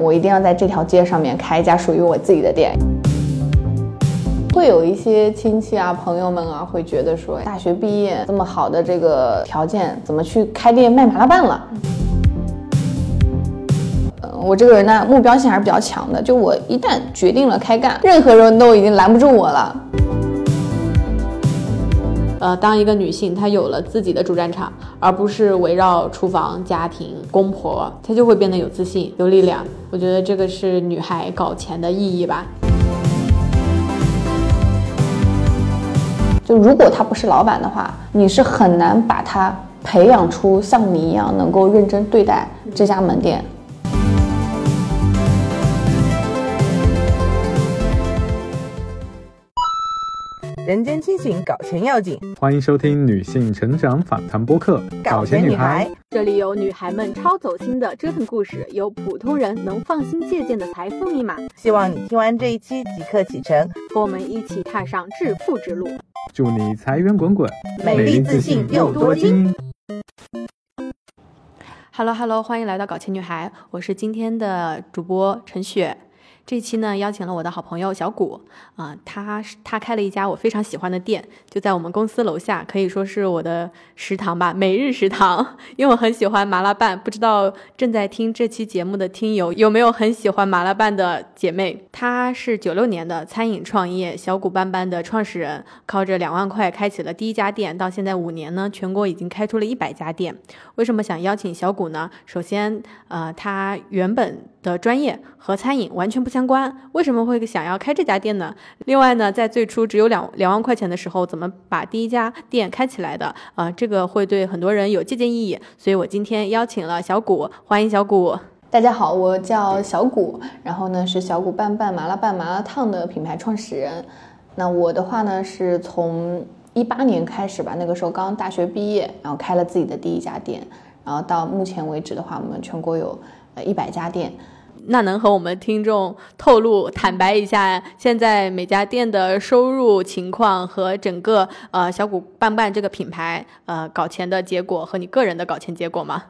我一定要在这条街上面开一家属于我自己的店。会有一些亲戚啊、朋友们啊，会觉得说，大学毕业这么好的这个条件，怎么去开店卖麻辣拌了？嗯，我这个人呢，目标性还是比较强的，就我一旦决定了开干，任何人都已经拦不住我了。呃，当一个女性，她有了自己的主战场，而不是围绕厨房、家庭、公婆，她就会变得有自信、有力量。我觉得这个是女孩搞钱的意义吧。就如果他不是老板的话，你是很难把他培养出像你一样能够认真对待这家门店。人间清醒，搞钱要紧。欢迎收听女性成长访谈播客《搞钱女孩》，这里有女孩们超走心的折腾故事，有普通人能放心借鉴的财富密码。希望你听完这一期即刻启程，和我们一起踏上致富之路。祝你财源滚滚，美丽自信又多金。Hello Hello，欢迎来到搞钱女孩，我是今天的主播陈雪。这期呢，邀请了我的好朋友小谷啊、他他开了一家我非常喜欢的店，就在我们公司楼下，可以说是我的食堂吧，每日食堂。因为我很喜欢麻辣拌，不知道正在听这期节目的听友有没有很喜欢麻辣拌的姐妹？她是九六年的餐饮创业小谷斑斑的创始人，靠着两万块开启了第一家店，到现在五年呢，全国已经开出了一百家店。为什么想邀请小谷呢？首先，呃，他原本的专业和餐饮完全不相关，为什么会想要开这家店呢？另外呢，在最初只有两两万块钱的时候，怎么把第一家店开起来的？啊、这个会对很多人有借鉴意义，所以我今天邀请了小谷，欢迎小谷。大家好，我叫小谷，然后呢是小谷拌拌麻辣拌麻辣烫的品牌创始人。那我的话呢是从一八年开始吧，那个时候刚大学毕业，然后开了自己的第一家店，然后到目前为止的话，我们全国有呃一百家店。那能和我们听众透露、坦白一下，现在每家店的收入情况和整个呃小谷拌拌这个品牌呃搞钱的结果和你个人的搞钱结果吗？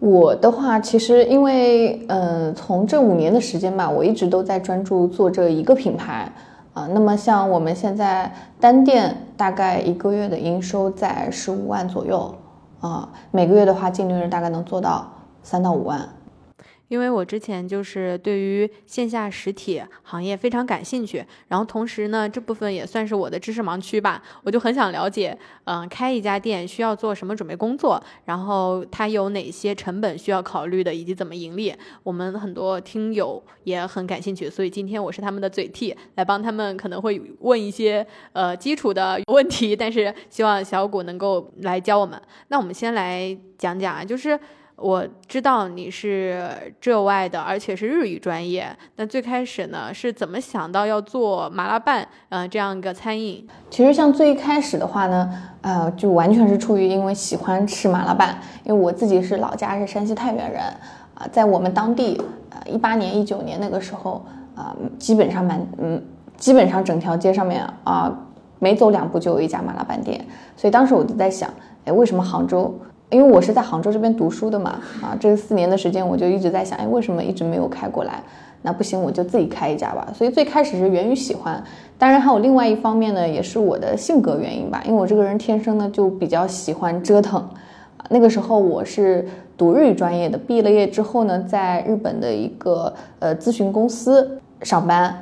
我的话，其实因为呃，从这五年的时间吧，我一直都在专注做这一个品牌啊、那么像我们现在单店大概一个月的营收在十五万左右啊、每个月的话净利润大概能做到三到五万。因为我之前就是对于线下实体行业非常感兴趣，然后同时呢，这部分也算是我的知识盲区吧，我就很想了解，嗯、开一家店需要做什么准备工作，然后它有哪些成本需要考虑的，以及怎么盈利。我们很多听友也很感兴趣，所以今天我是他们的嘴替，来帮他们可能会问一些呃基础的 问题，但是希望小谷能够来教我们。那我们先来讲讲啊，就是。我知道你是浙外的，而且是日语专业。那最开始呢，是怎么想到要做麻辣拌，呃，这样一个餐饮？其实像最一开始的话呢，呃，就完全是出于因为喜欢吃麻辣拌，因为我自己是老家是山西太原人，啊、在我们当地，呃，一八年、一九年那个时候，啊、基本上满，嗯，基本上整条街上面啊、每走两步就有一家麻辣拌店，所以当时我就在想，哎，为什么杭州？因为我是在杭州这边读书的嘛，啊，这四年的时间我就一直在想，哎，为什么一直没有开过来？那不行，我就自己开一家吧。所以最开始是源于喜欢，当然还有另外一方面呢，也是我的性格原因吧，因为我这个人天生呢就比较喜欢折腾。啊那个时候我是读日语专业的，毕了业之后呢，在日本的一个呃咨询公司上班。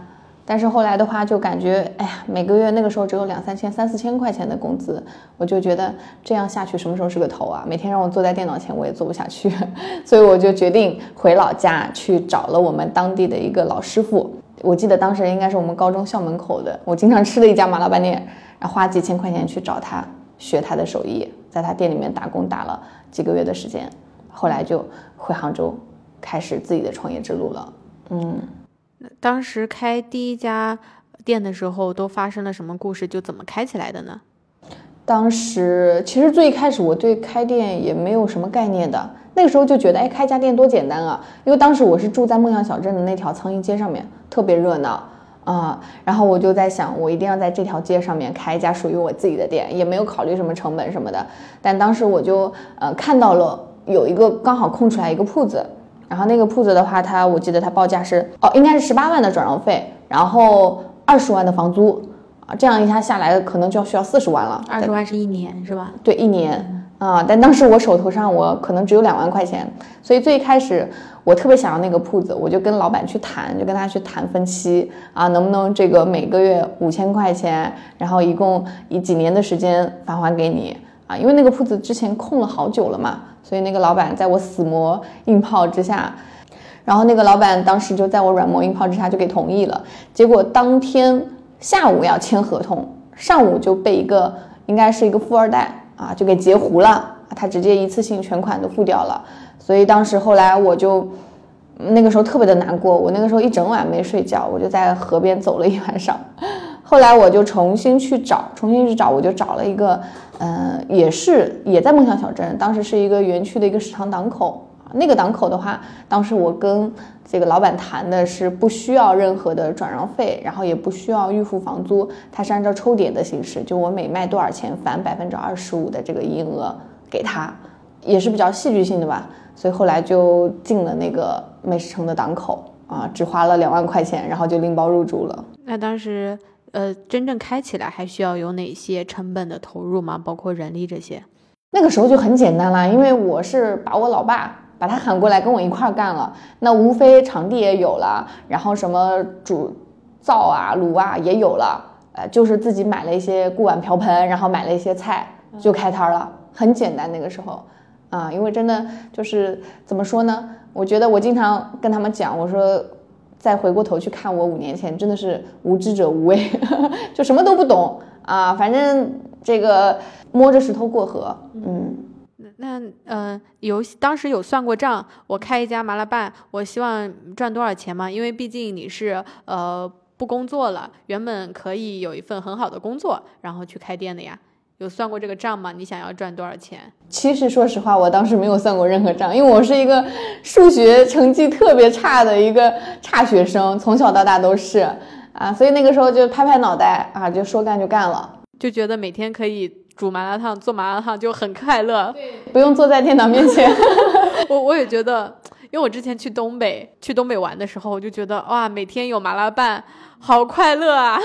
但是后来的话，就感觉，哎呀，每个月那个时候只有两三千、三四千块钱的工资，我就觉得这样下去什么时候是个头啊？每天让我坐在电脑前，我也做不下去，所以我就决定回老家去找了我们当地的一个老师傅。我记得当时应该是我们高中校门口的，我经常吃的一家麻辣拌店，然后花几千块钱去找他学他的手艺，在他店里面打工打了几个月的时间，后来就回杭州，开始自己的创业之路了。嗯。当时开第一家店的时候，都发生了什么故事？就怎么开起来的呢？当时其实最一开始我对开店也没有什么概念的，那个时候就觉得哎开家店多简单啊，因为当时我是住在梦想小镇的那条苍蝇街上面，特别热闹啊、然后我就在想，我一定要在这条街上面开一家属于我自己的店，也没有考虑什么成本什么的，但当时我就呃看到了有一个刚好空出来一个铺子。然后那个铺子的话，它我记得它报价是哦，应该是十八万的转让费，然后二十万的房租啊，这样一下下来可能就要需要四十万了。二十万是一年是吧？对，一年啊，但当时我手头上我可能只有两万块钱，所以最开始我特别想要那个铺子，我就跟老板去谈，就跟他去谈分期啊，能不能这个每个月五千块钱，然后一共以几年的时间返还给你啊，因为那个铺子之前空了好久了嘛，所以那个老板在我死磨硬泡之下。然后那个老板当时就在我软磨硬泡之下就给同意了，结果当天下午要签合同，上午就被一个应该是一个富二代啊就给截胡了，他直接一次性全款都付掉了，所以当时后来我就那个时候特别的难过，我那个时候一整晚没睡觉，我就在河边走了一晚上，后来我就重新去找，重新去找，我就找了一个，呃，也是也在梦想小镇，当时是一个园区的一个食堂档口。那个档口的话，当时我跟这个老板谈的是不需要任何的转让费，然后也不需要预付房租，它是按照抽点的形式，就我每卖多少钱返百分之二十五的这个营业额给他，也是比较戏剧性的吧。所以后来就进了那个美食城的档口啊，只花了两万块钱，然后就拎包入住了。那当时呃，真正开起来还需要有哪些成本的投入吗？包括人力这些？那个时候就很简单了，因为我是把我老爸。把他喊过来跟我一块儿干了，那无非场地也有了，然后什么主灶啊、炉啊也有了，呃，就是自己买了一些锅碗瓢盆，然后买了一些菜就开摊了，很简单那个时候，啊，因为真的就是怎么说呢？我觉得我经常跟他们讲，我说再回过头去看我五年前，真的是无知者无畏，就什么都不懂啊，反正这个摸着石头过河，嗯。那嗯，有当时有算过账，我开一家麻辣拌，我希望赚多少钱嘛？因为毕竟你是呃不工作了，原本可以有一份很好的工作，然后去开店的呀。有算过这个账吗？你想要赚多少钱？其实说实话，我当时没有算过任何账，因为我是一个数学成绩特别差的一个差学生，从小到大都是啊，所以那个时候就拍拍脑袋啊，就说干就干了，就觉得每天可以。煮麻辣烫，做麻辣烫就很快乐，对，不用坐在电脑面前。我我也觉得，因为我之前去东北，去东北玩的时候，我就觉得哇，每天有麻辣拌，好快乐啊！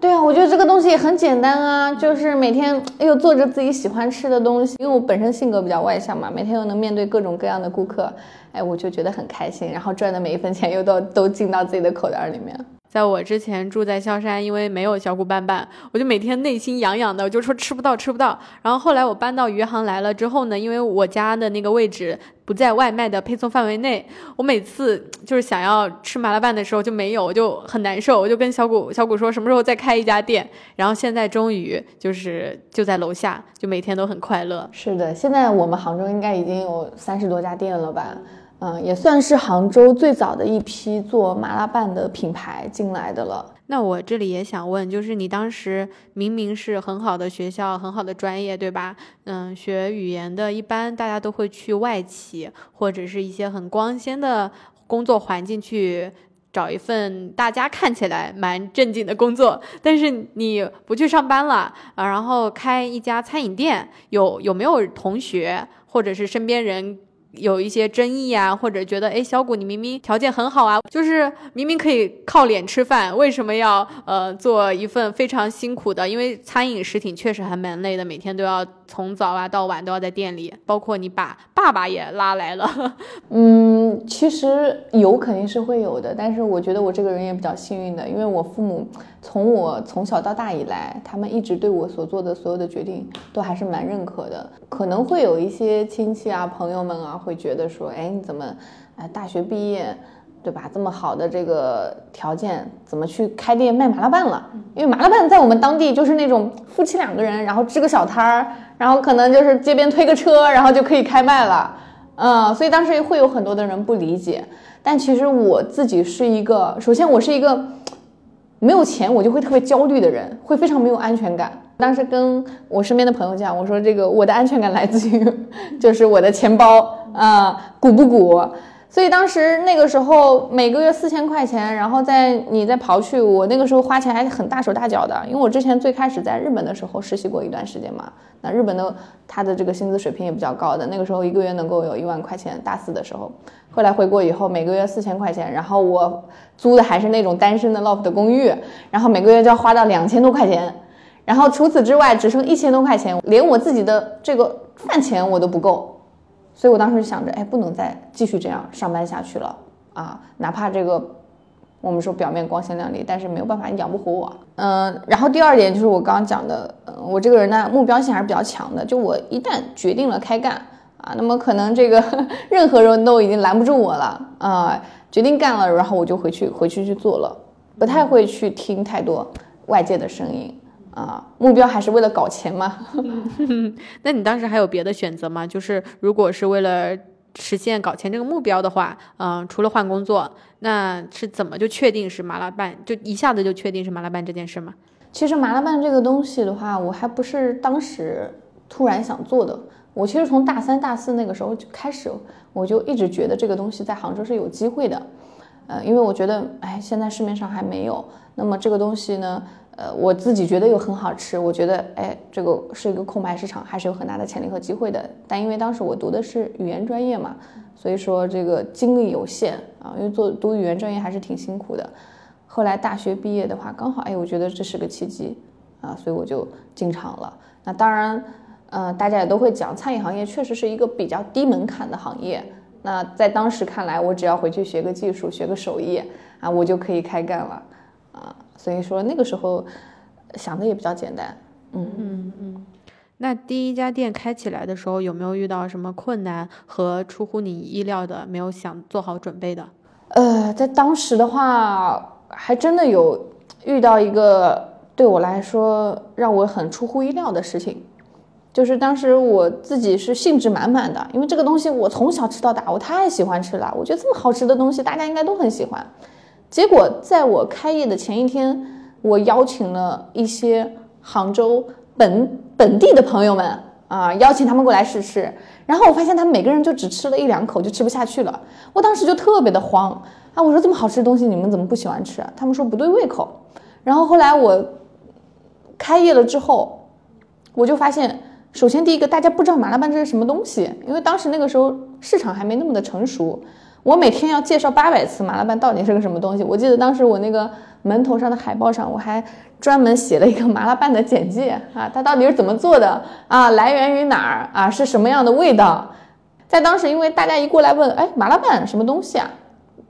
对啊，我觉得这个东西也很简单啊，就是每天又做着自己喜欢吃的东西。因为我本身性格比较外向嘛，每天又能面对各种各样的顾客，哎，我就觉得很开心。然后赚的每一分钱又都 都进到自己的口袋里面。在我之前住在萧山，因为没有小骨拌拌，我就每天内心痒痒的，我就说吃不到，吃不到。然后后来我搬到余杭来了之后呢，因为我家的那个位置不在外卖的配送范围内，我每次就是想要吃麻辣拌的时候就没有，我就很难受。我就跟小谷小谷说什么时候再开一家店。然后现在终于就是就在楼下，就每天都很快乐。是的，现在我们杭州应该已经有三十多家店了吧？嗯，也算是杭州最早的一批做麻辣拌的品牌进来的了。那我这里也想问，就是你当时明明是很好的学校、很好的专业，对吧？嗯，学语言的，一般大家都会去外企或者是一些很光鲜的工作环境去找一份大家看起来蛮正经的工作。但是你不去上班了啊，然后开一家餐饮店，有有没有同学或者是身边人？有一些争议啊，或者觉得哎，小谷你明明条件很好啊，就是明明可以靠脸吃饭，为什么要呃做一份非常辛苦的？因为餐饮食品确实还蛮累的，每天都要从早啊到晚都要在店里，包括你把爸爸也拉来了。嗯，其实有肯定是会有的，但是我觉得我这个人也比较幸运的，因为我父母从我从小到大以来，他们一直对我所做的所有的决定都还是蛮认可的。可能会有一些亲戚啊、朋友们啊。会觉得说，哎，你怎么，哎，大学毕业，对吧？这么好的这个条件，怎么去开店卖麻辣拌了？因为麻辣拌在我们当地就是那种夫妻两个人，然后支个小摊儿，然后可能就是街边推个车，然后就可以开卖了。嗯，所以当时会有很多的人不理解。但其实我自己是一个，首先我是一个没有钱我就会特别焦虑的人，会非常没有安全感。当时跟我身边的朋友讲，我说这个我的安全感来自于就是我的钱包啊鼓不鼓？所以当时那个时候每个月四千块钱，然后在你再刨去我那个时候花钱还是很大手大脚的，因为我之前最开始在日本的时候实习过一段时间嘛，那日本的他的这个薪资水平也比较高的，那个时候一个月能够有一万块钱，大四的时候，后来回国以后每个月四千块钱，然后我租的还是那种单身的 loft 的公寓，然后每个月就要花到两千多块钱，然后除此之外只剩一千多块钱，连我自己的这个饭钱我都不够。所以我当时想着，哎，不能再继续这样上班下去了啊！哪怕这个我们说表面光鲜亮丽，但是没有办法养不活我。嗯，然后第二点就是我刚刚讲的，我这个人呢目标性还是比较强的。就我一旦决定了开干啊，那么可能这个 任何人都已经拦不住我了啊！决定干了，然后我就回去回去去做了，不太会去听太多外界的声音。啊，目标还是为了搞钱吗？那你当时还有别的选择吗？就是如果是为了实现搞钱这个目标的话，嗯，除了换工作，那是怎么就确定是麻辣拌？就一下子就确定是麻辣拌这件事吗？其实麻辣拌这个东西的话，我还不是当时突然想做的。我其实从大三、大四那个时候就开始，我就一直觉得这个东西在杭州是有机会的。呃，因为我觉得，哎，现在市面上还没有。那么这个东西呢？呃，我自己觉得又很好吃，我觉得哎，这个是一个空白市场，还是有很大的潜力和机会的。但因为当时我读的是语言专业嘛，所以说这个精力有限啊，因为做读语言专业还是挺辛苦的。后来大学毕业的话，刚好哎，我觉得这是个契机啊，所以我就进厂了。那当然，呃，大家也都会讲，餐饮行业确实是一个比较低门槛的行业。那在当时看来，我只要回去学个技术，学个手艺啊，我就可以开干了啊。所以说那个时候想的也比较简单，嗯嗯嗯。那第一家店开起来的时候，有没有遇到什么困难和出乎你意料的没有想做好准备的？呃，在当时的话，还真的有遇到一个对我来说让我很出乎意料的事情，就是当时我自己是兴致满满的，因为这个东西我从小吃到大，我太喜欢吃了，我觉得这么好吃的东西，大家应该都很喜欢。结果在我开业的前一天，我邀请了一些杭州本本地的朋友们啊，邀请他们过来试吃。然后我发现他们每个人就只吃了一两口就吃不下去了。我当时就特别的慌啊，我说这么好吃的东西你们怎么不喜欢吃？他们说不对胃口。然后后来我开业了之后，我就发现，首先第一个大家不知道麻辣拌这是什么东西，因为当时那个时候市场还没那么的成熟。我每天要介绍八百次麻辣拌到底是个什么东西。我记得当时我那个门头上的海报上，我还专门写了一个麻辣拌的简介啊，它到底是怎么做的啊？来源于哪儿啊？是什么样的味道？在当时，因为大家一过来问，哎，麻辣拌什么东西啊？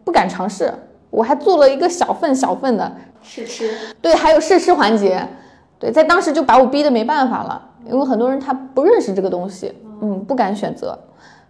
不敢尝试，我还做了一个小份小份的试吃，对，还有试吃环节，对，在当时就把我逼得没办法了，因为很多人他不认识这个东西，嗯，不敢选择。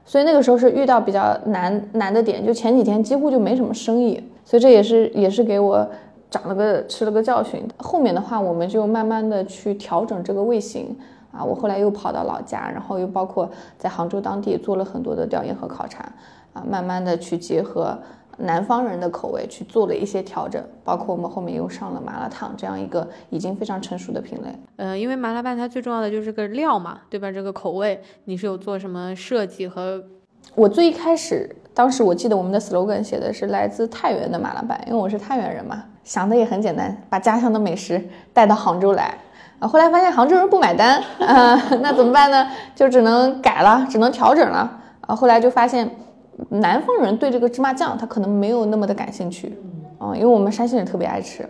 所以那个时候是遇到比较难难的点，就前几天几乎就没什么生意，所以这也是也是给我长了个吃了个教训。后面的话，我们就慢慢的去调整这个味型啊。我后来又跑到老家，然后又包括在杭州当地做了很多的调研和考察啊，慢慢的去结合。南方人的口味去做了一些调整，包括我们后面又上了麻辣烫这样一个已经非常成熟的品类。呃，因为麻辣拌它最重要的就是个料嘛，对吧？这个口味你是有做什么设计和？我最一开始，当时我记得我们的 slogan 写的是来自太原的麻辣拌，因为我是太原人嘛，想的也很简单，把家乡的美食带到杭州来。啊，后来发现杭州人不买单啊，那怎么办呢？就只能改了，只能调整了。啊，后来就发现。南方人对这个芝麻酱他可能没有那么的感兴趣，嗯，因为我们山西人特别爱吃。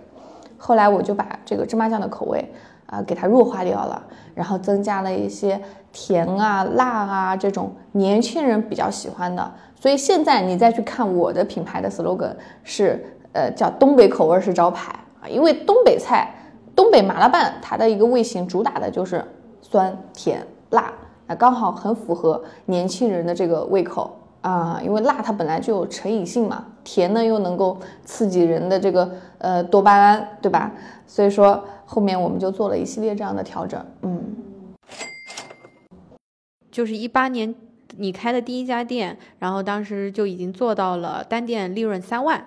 后来我就把这个芝麻酱的口味啊给它弱化掉了，然后增加了一些甜啊、辣啊这种年轻人比较喜欢的。所以现在你再去看我的品牌的 slogan 是呃叫东北口味是招牌啊，因为东北菜东北麻辣拌它的一个味型主打的就是酸甜辣，啊刚好很符合年轻人的这个胃口。啊，因为辣它本来就有成瘾性嘛，甜呢又能够刺激人的这个呃多巴胺，对吧？所以说后面我们就做了一系列这样的调整。嗯，就是一八年你开的第一家店，然后当时就已经做到了单店利润三万，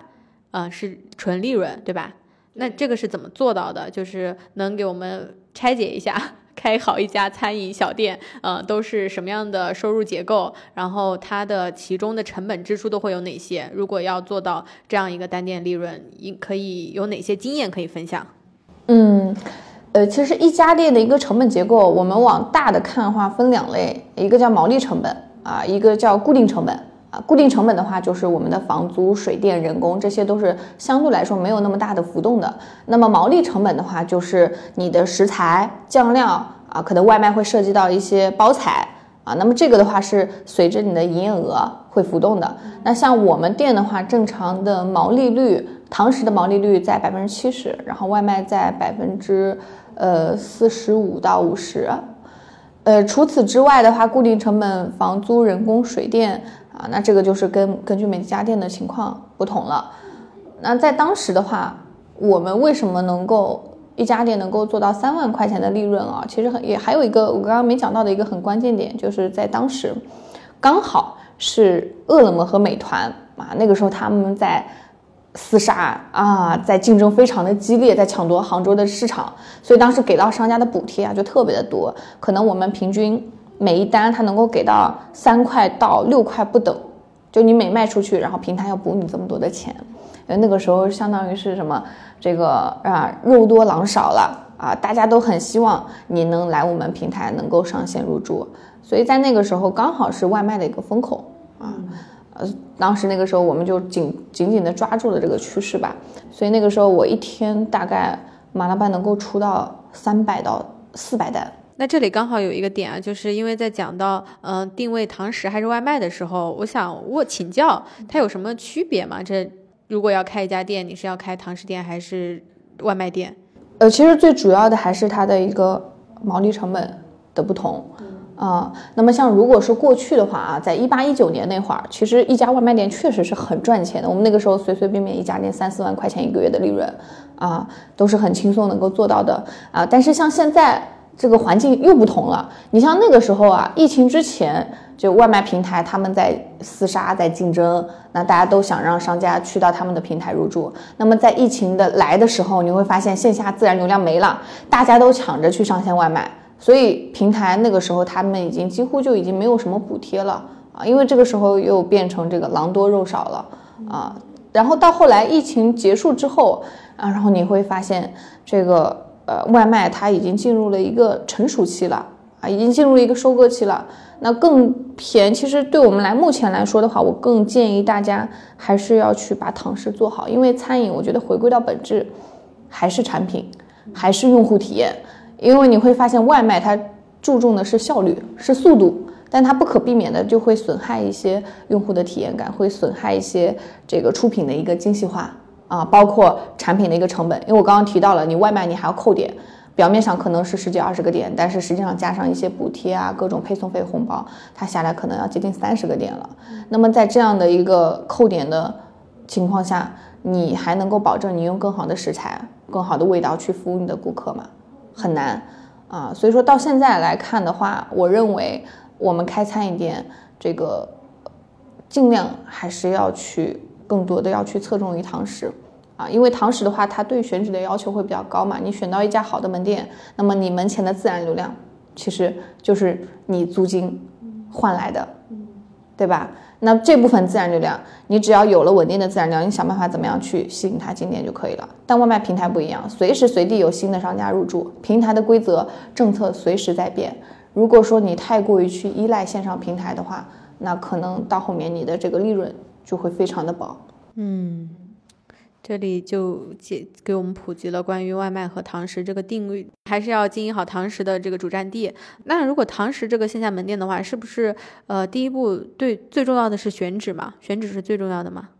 啊，是纯利润，对吧？那这个是怎么做到的？就是能给我们拆解一下，开好一家餐饮小店，呃，都是什么样的收入结构？然后它的其中的成本支出都会有哪些？如果要做到这样一个单店利润，应可以有哪些经验可以分享？嗯，呃，其实一家店的一个成本结构，我们往大的看的话，分两类，一个叫毛利成本啊，一个叫固定成本。固定成本的话，就是我们的房租、水电、人工，这些都是相对来说没有那么大的浮动的。那么毛利成本的话，就是你的食材、酱料啊，可能外卖会涉及到一些包材啊。那么这个的话是随着你的营业额会浮动的。那像我们店的话，正常的毛利率，堂食的毛利率在百分之七十，然后外卖在百分之呃四十五到五十。呃，除此之外的话，固定成本房租、人工、水电啊，那这个就是跟根据每家店的情况不同了。那在当时的话，我们为什么能够一家店能够做到三万块钱的利润啊？其实很也还有一个我刚刚没讲到的一个很关键点，就是在当时刚好是饿了么和美团啊，那个时候他们在。厮杀啊，在竞争非常的激烈，在抢夺杭州的市场，所以当时给到商家的补贴啊就特别的多，可能我们平均每一单它能够给到三块到六块不等，就你每卖出去，然后平台要补你这么多的钱，因为那个时候相当于是什么，这个啊肉多狼少了啊，大家都很希望你能来我们平台能够上线入驻，所以在那个时候刚好是外卖的一个风口啊。呃，当时那个时候我们就紧紧紧的抓住了这个趋势吧，所以那个时候我一天大概麻辣拌能够出到三百到四百单。那这里刚好有一个点啊，就是因为在讲到嗯定位堂食还是外卖的时候，我想我请教它有什么区别吗？这如果要开一家店，你是要开堂食店还是外卖店？呃，其实最主要的还是它的一个毛利成本的不同。啊，那么像如果是过去的话啊，在一八一九年那会儿，其实一家外卖店确实是很赚钱的。我们那个时候随随便便一家店三四万块钱一个月的利润，啊，都是很轻松能够做到的啊。但是像现在这个环境又不同了，你像那个时候啊，疫情之前就外卖平台他们在厮杀在竞争，那大家都想让商家去到他们的平台入驻。那么在疫情的来的时候，你会发现线下自然流量没了，大家都抢着去上线外卖。所以平台那个时候，他们已经几乎就已经没有什么补贴了啊，因为这个时候又变成这个狼多肉少了啊。然后到后来疫情结束之后啊，然后你会发现这个呃外卖它已经进入了一个成熟期了啊，已经进入了一个收割期了。那更偏，其实对我们来目前来说的话，我更建议大家还是要去把堂食做好，因为餐饮我觉得回归到本质还是产品，还是用户体验。因为你会发现，外卖它注重的是效率，是速度，但它不可避免的就会损害一些用户的体验感，会损害一些这个出品的一个精细化啊，包括产品的一个成本。因为我刚刚提到了，你外卖你还要扣点，表面上可能是十几二十个点，但是实际上加上一些补贴啊，各种配送费、红包，它下来可能要接近三十个点了。那么在这样的一个扣点的情况下，你还能够保证你用更好的食材、更好的味道去服务你的顾客吗？很难啊，所以说到现在来看的话，我认为我们开餐饮店这个尽量还是要去更多的要去侧重于堂食啊，因为堂食的话，它对选址的要求会比较高嘛。你选到一家好的门店，那么你门前的自然流量其实就是你租金换来的，对吧？那这部分自然流量，你只要有了稳定的自然流量，你想办法怎么样去吸引它进店就可以了。但外卖平台不一样，随时随地有新的商家入驻，平台的规则政策随时在变。如果说你太过于去依赖线上平台的话，那可能到后面你的这个利润就会非常的薄。嗯。这里就解给我们普及了关于外卖和堂食这个定律，还是要经营好堂食的这个主战地。那如果堂食这个线下门店的话，是不是呃第一步对最重要的是选址嘛？选址是最重要的吗？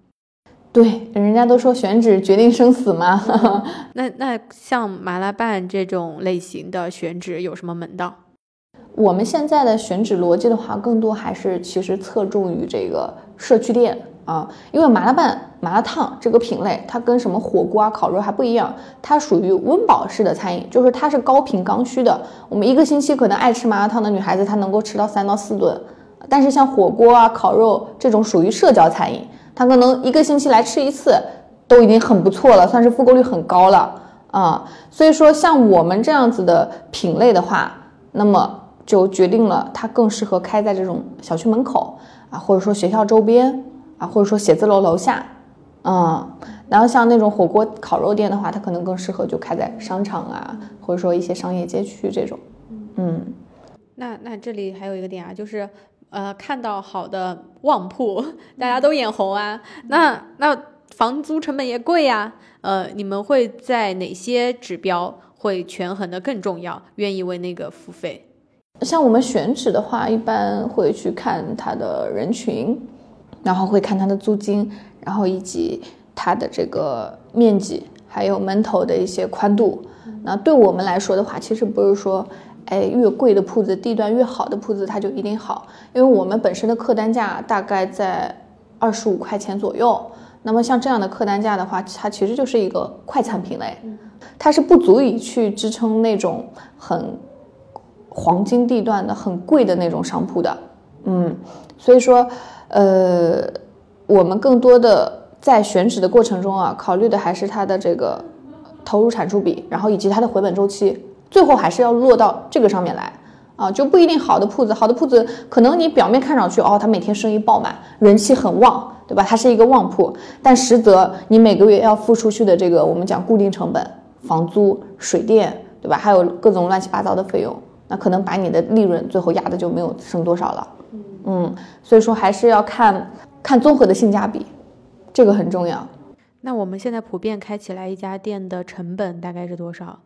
对，人家都说选址决定生死嘛。那那像麻辣拌这种类型的选址有什么门道？我们现在的选址逻辑的话，更多还是其实侧重于这个社区店。啊，因为麻辣拌、麻辣烫这个品类，它跟什么火锅啊、烤肉还不一样，它属于温饱式的餐饮，就是它是高频刚需的。我们一个星期可能爱吃麻辣烫的女孩子，她能够吃到三到四顿。但是像火锅啊、烤肉这种属于社交餐饮，她可能一个星期来吃一次，都已经很不错了，算是复购率很高了啊。所以说，像我们这样子的品类的话，那么就决定了它更适合开在这种小区门口啊，或者说学校周边啊，或者说写字楼楼下，嗯，然后像那种火锅烤肉店的话，它可能更适合就开在商场啊，或者说一些商业街区这种，嗯。那那这里还有一个点啊，就是呃，看到好的旺铺，大家都眼红啊。那那房租成本也贵呀。呃，你们会在哪些指标会权衡的更重要，愿意为那个付费？像我们选址的话，一般会去看它的人群，然后会看它的租金，然后以及它的这个面积，还有门头的一些宽度。那对我们来说的话，其实不是说。哎，越贵的铺子，地段越好的铺子，它就一定好。因为我们本身的客单价大概在二十五块钱左右。那么像这样的客单价的话，它其实就是一个快餐品类，它是不足以去支撑那种很黄金地段的很贵的那种商铺的。嗯，所以说，呃，我们更多的在选址的过程中啊，考虑的还是它的这个投入产出比，然后以及它的回本周期。最后还是要落到这个上面来啊，就不一定好的铺子，好的铺子可能你表面看上去哦，它每天生意爆满，人气很旺，对吧？它是一个旺铺，但实则你每个月要付出去的这个我们讲固定成本，房租、水电，对吧？还有各种乱七八糟的费用，那可能把你的利润最后压的就没有剩多少了。嗯，所以说还是要看看综合的性价比，这个很重要。那我们现在普遍开起来一家店的成本大概是多少？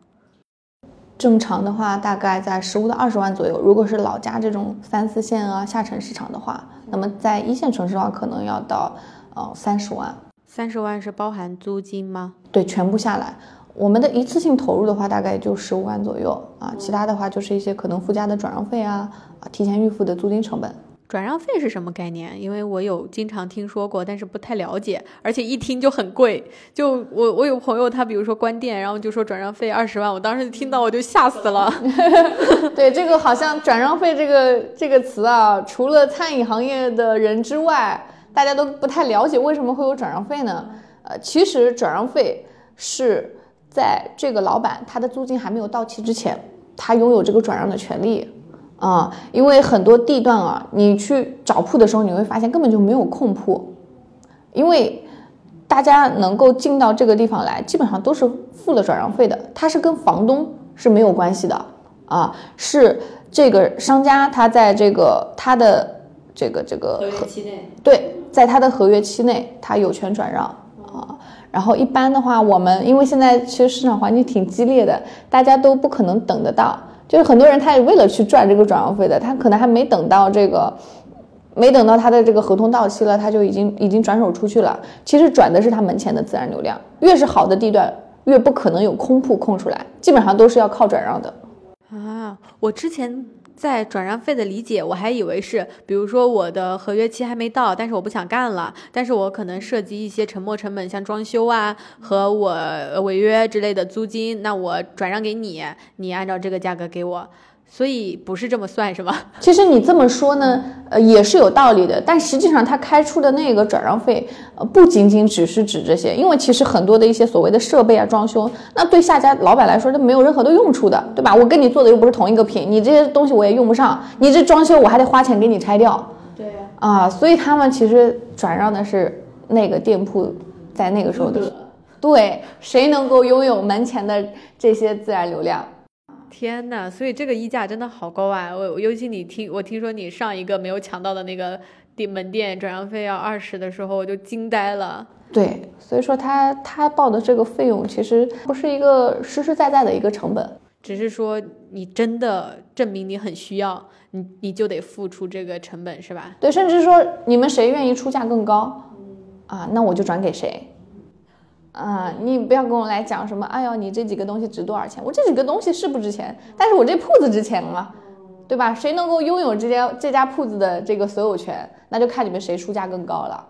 正常的话，大概在十五到二十万左右。如果是老家这种三四线啊、下沉市场的话，那么在一线城市的话，可能要到呃三十万。三十万是包含租金吗？对，全部下来，我们的一次性投入的话，大概就十五万左右啊。其他的话就是一些可能附加的转让费啊，啊，提前预付的租金成本。转让费是什么概念？因为我有经常听说过，但是不太了解，而且一听就很贵。就我我有朋友，他比如说关店，然后就说转让费二十万，我当时听到我就吓死了。对，这个好像转让费这个这个词啊，除了餐饮行业的人之外，大家都不太了解为什么会有转让费呢？呃，其实转让费是在这个老板他的租金还没有到期之前，他拥有这个转让的权利。啊，因为很多地段啊，你去找铺的时候，你会发现根本就没有空铺，因为大家能够进到这个地方来，基本上都是付了转让费的，它是跟房东是没有关系的啊，是这个商家他在这个他的这个这个合约期内，对，在他的合约期内，他有权转让啊。然后一般的话，我们因为现在其实市场环境挺激烈的，大家都不可能等得到。就是很多人，他也为了去赚这个转让费的，他可能还没等到这个，没等到他的这个合同到期了，他就已经已经转手出去了。其实转的是他门前的自然流量，越是好的地段，越不可能有空铺空出来，基本上都是要靠转让的。啊，我之前。在转让费的理解，我还以为是，比如说我的合约期还没到，但是我不想干了，但是我可能涉及一些沉没成本，像装修啊和我违约之类的租金，那我转让给你，你按照这个价格给我。所以不是这么算，是吗？其实你这么说呢，呃，也是有道理的。但实际上，他开出的那个转让费，呃，不仅仅只是指这些，因为其实很多的一些所谓的设备啊、装修，那对下家老板来说，都没有任何的用处的，对吧？我跟你做的又不是同一个品，你这些东西我也用不上，你这装修我还得花钱给你拆掉。对呀。啊，所以他们其实转让的是那个店铺在那个时候的，对，谁能够拥有门前的这些自然流量？天呐，所以这个溢价真的好高啊！我尤其你听我听说你上一个没有抢到的那个店门店转让费要二十的时候，我就惊呆了。对，所以说他他报的这个费用其实不是一个实实在在的一个成本，只是说你真的证明你很需要，你你就得付出这个成本，是吧？对，甚至说你们谁愿意出价更高，啊，那我就转给谁。啊，你不要跟我来讲什么，哎呦，你这几个东西值多少钱？我这几个东西是不值钱，但是我这铺子值钱嘛，对吧？谁能够拥有这家这家铺子的这个所有权，那就看你们谁出价更高了。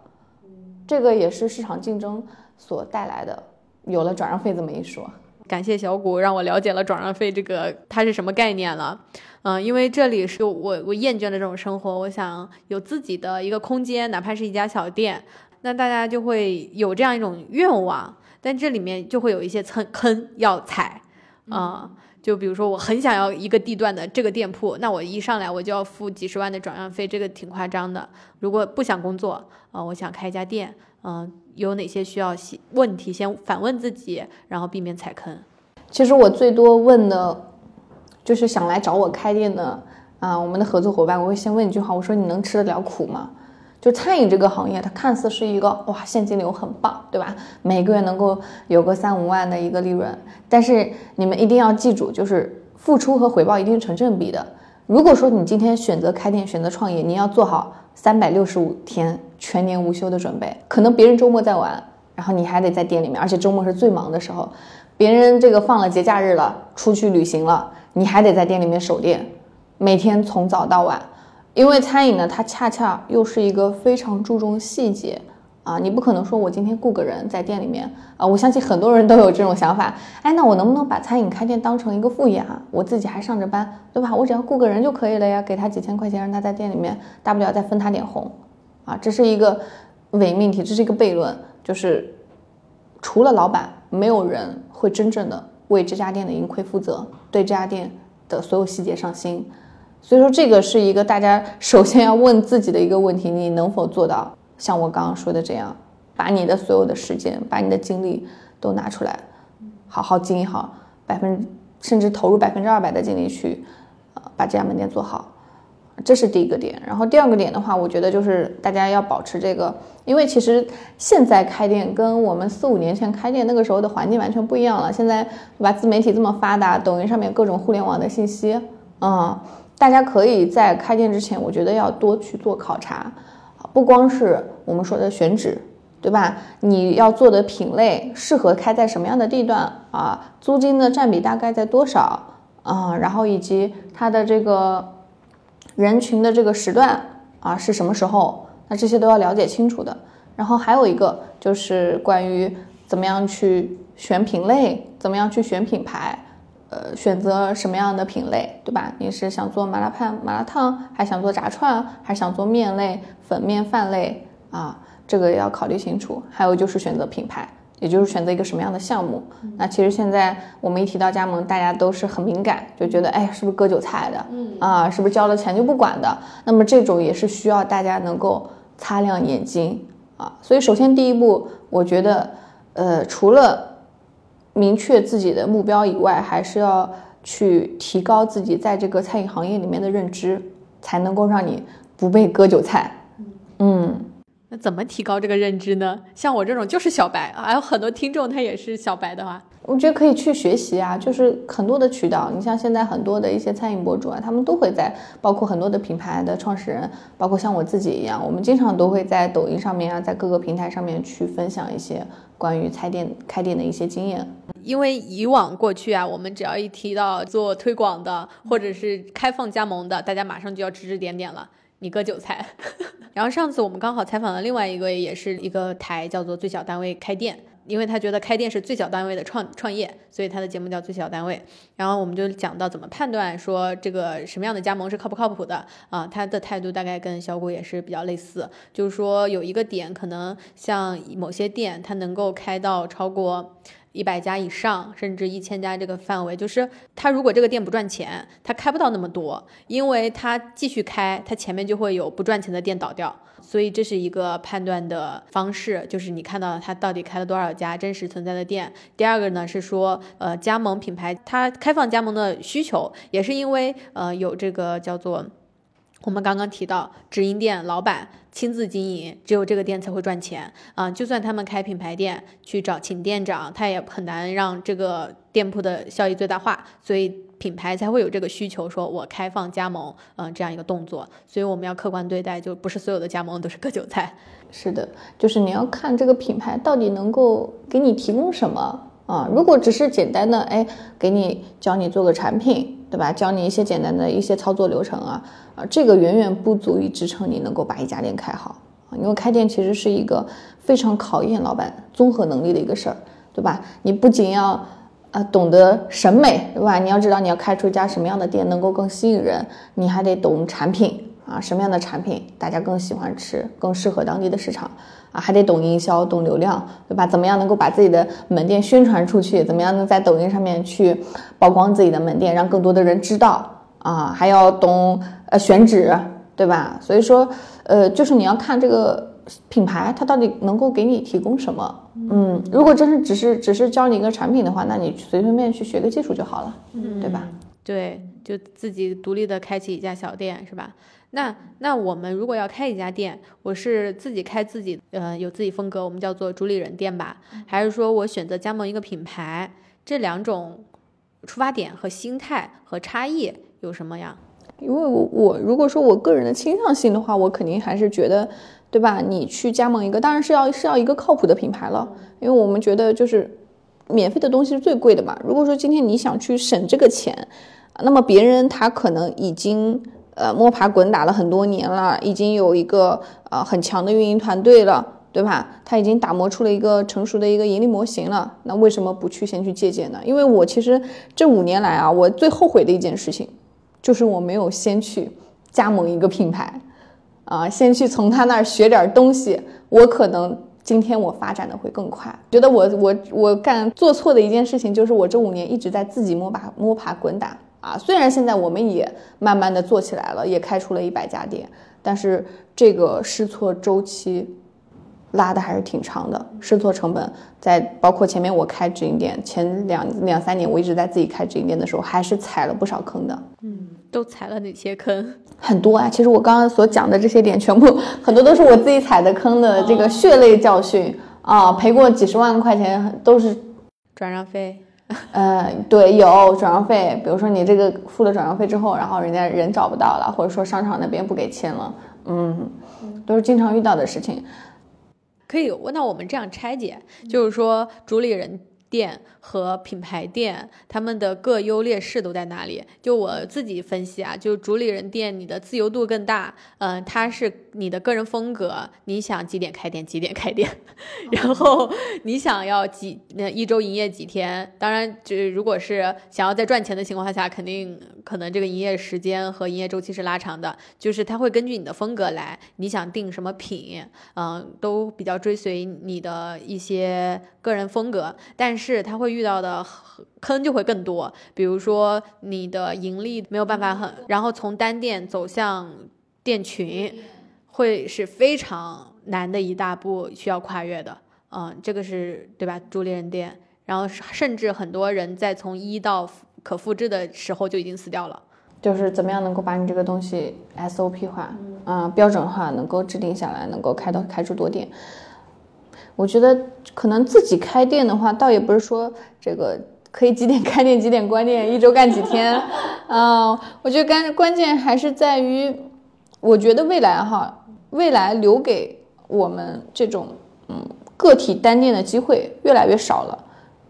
这个也是市场竞争所带来的，有了转让费这么一说。感谢小谷让我了解了转让费这个它是什么概念了。嗯，因为这里是我我厌倦了这种生活，我想有自己的一个空间，哪怕是一家小店。那大家就会有这样一种愿望，但这里面就会有一些坑坑要踩，啊，就。就比如说我很想要一个地段的这个店铺，那我一上来我就要付几十万的转让费，这个挺夸张的。如果不想工作，呃，我想开一家店，嗯、有哪些需要细问题先反问自己，然后避免踩坑。其实我最多问的，就是想来找我开店的啊、我们的合作伙伴，我会先问一句话，我说你能吃得了苦吗？就餐饮这个行业，它看似是一个哇现金流很棒，对吧？每个月能够有个三五万的一个利润，但是你们一定要记住，就是付出和回报一定成正比的。如果说你今天选择开店、选择创业，你要做好三百六十五天全年无休的准备。可能别人周末在玩，然后你还得在店里面，而且周末是最忙的时候。别人这个放了节假日了，出去旅行了，你还得在店里面守店，每天从早到晚。因为餐饮呢，它恰恰又是一个非常注重细节啊，你不可能说我今天雇个人在店里面啊，我相信很多人都有这种想法，哎，那我能不能把餐饮开店当成一个副业啊？我自己还上着班，对吧？我只要雇个人就可以了呀，给他几千块钱，让他在店里面，大不了再分他点红，啊，这是一个伪命题，这是一个悖论，就是除了老板，没有人会真正的为这家店的盈亏负责，对这家店的所有细节上心。所以说，这个是一个大家首先要问自己的一个问题：你能否做到像我刚刚说的这样，把你的所有的时间、把你的精力都拿出来，好好经营好，百分甚至投入百分之二百的精力去，呃，把这家门店做好。这是第一个点，然后第二个点的话，我觉得就是大家要保持这个，因为其实现在开店跟我们四五年前开店那个时候的环境完全不一样了。现在对吧，自媒体这么发达，抖音上面各种互联网的信息，嗯，大家可以在开店之前，我觉得要多去做考察，不光是我们说的选址，对吧？你要做的品类适合开在什么样的地段啊？租金的占比大概在多少啊？然后以及它的这个。人群的这个时段啊是什么时候？那这些都要了解清楚的。然后还有一个就是关于怎么样去选品类，怎么样去选品牌，呃，选择什么样的品类，对吧？你是想做麻辣烫、麻辣烫，还想做炸串，还想做面类、粉面饭类啊？这个要考虑清楚。还有就是选择品牌。也就是选择一个什么样的项目。那其实现在我们一提到加盟，大家都是很敏感，就觉得哎，是不是割韭菜的？嗯啊，是不是交了钱就不管的？那么这种也是需要大家能够擦亮眼睛啊。所以首先第一步，我觉得，呃，除了明确自己的目标以外，还是要去提高自己在这个餐饮行业里面的认知，才能够让你不被割韭菜。嗯。那怎么提高这个认知呢？像我这种就是小白，还有很多听众他也是小白的话，我觉得可以去学习啊，就是很多的渠道。你像现在很多的一些餐饮博主啊，他们都会在，包括很多的品牌的创始人，包括像我自己一样，我们经常都会在抖音上面啊，在各个平台上面去分享一些关于开店开店的一些经验。因为以往过去啊，我们只要一提到做推广的或者是开放加盟的，大家马上就要指指点点了。你割韭菜。然后上次我们刚好采访了另外一个，也是一个台，叫做最小单位开店，因为他觉得开店是最小单位的创创业，所以他的节目叫最小单位。然后我们就讲到怎么判断说这个什么样的加盟是靠不靠谱的啊？他的态度大概跟小谷也是比较类似，就是说有一个点可能像某些店，它能够开到超过。一百家以上，甚至一千家这个范围，就是他如果这个店不赚钱，他开不到那么多，因为他继续开，他前面就会有不赚钱的店倒掉，所以这是一个判断的方式，就是你看到他到底开了多少家真实存在的店。第二个呢是说，呃，加盟品牌它开放加盟的需求，也是因为呃有这个叫做。我们刚刚提到直营店老板亲自经营，只有这个店才会赚钱啊！就算他们开品牌店去找请店长，他也很难让这个店铺的效益最大化，所以品牌才会有这个需求，说我开放加盟，嗯，这样一个动作。所以我们要客观对待，就不是所有的加盟都是割韭菜。是的，就是你要看这个品牌到底能够给你提供什么啊！如果只是简单的哎，给你教你做个产品，对吧？教你一些简单的一些操作流程啊。啊，这个远远不足以支撑你能够把一家店开好啊！因为开店其实是一个非常考验老板综合能力的一个事儿，对吧？你不仅要呃懂得审美，对吧？你要知道你要开出一家什么样的店能够更吸引人，你还得懂产品啊，什么样的产品大家更喜欢吃，更适合当地的市场啊，还得懂营销、懂流量，对吧？怎么样能够把自己的门店宣传出去？怎么样能在抖音上面去曝光自己的门店，让更多的人知道啊？还要懂呃选址，对吧？所以说，呃，就是你要看这个品牌它到底能够给你提供什么。嗯，如果真是只是只是教你一个产品的话，那你随随便便去学个技术就好了，对吧？对，就自己独立的开启一家小店，是吧？那那我们如果要开一家店，我是自己开自己，呃，有自己风格，我们叫做主理人店吧，还是说我选择加盟一个品牌？这两种出发点和心态和差异有什么呀？因为我我如果说我个人的倾向性的话，我肯定还是觉得，对吧？你去加盟一个，当然是要是要一个靠谱的品牌了，因为我们觉得就是免费的东西是最贵的嘛。如果说今天你想去省这个钱，那么别人他可能已经呃摸爬滚打了很多年了，已经有一个呃很强的运营团队了，对吧？他已经打磨出了一个成熟的一个盈利模型了，那为什么不去先去借鉴呢？因为我其实这五年来啊，我最后悔的一件事情，就是我没有先去加盟一个品牌，啊，先去从他那儿学点东西，我可能今天我发展的会更快。觉得我我我干做错的一件事情，就是我这五年一直在自己摸爬摸爬滚打。啊，虽然现在我们也慢慢的做起来了，也开出了一百家店，但是这个试错周期拉的还是挺长的，试错成本在包括前面我开直营店前两两三年，我一直在自己开直营店的时候，还是踩了不少坑的，嗯，都踩了哪些坑？很多啊。其实我刚刚所讲的这些点，全部很多都是我自己踩的坑的这个血泪教训啊，赔过几十万块钱都是转让费。呃，对，有转让费，比如说你这个付了转让费之后，然后人家人找不到了，或者说商场那边不给签了，嗯，都是经常遇到的事情。可以，那我们这样拆解，就是说主理人。店和品牌店，他们的各优劣势都在哪里？就我自己分析啊，就主理人店，你的自由度更大，嗯，它是你的个人风格，你想几点开店几点开店，然后你想要几那一周营业几天，当然，就是如果是想要在赚钱的情况下，肯定可能这个营业时间和营业周期是拉长的，就是它会根据你的风格来，你想定什么品，嗯，都比较追随你的一些个人风格，但是它会遇到的坑就会更多，比如说你的盈利没有办法很，然后从单店走向店群，会是非常难的一大步需要跨越的，嗯，这个是对吧？主理人店，然后甚至很多人在从一到可复制的时候就已经死掉了，就是怎么样能够把你这个东西 SOP 化，嗯，标准化，能够制定下来，能够开到开出多店。我觉得可能自己开店的话，倒也不是说这个可以几点开店几点关店，一周干几天，啊，我觉得关关键还是在于，我觉得未来哈，未来留给我们这种嗯个体单店的机会越来越少了，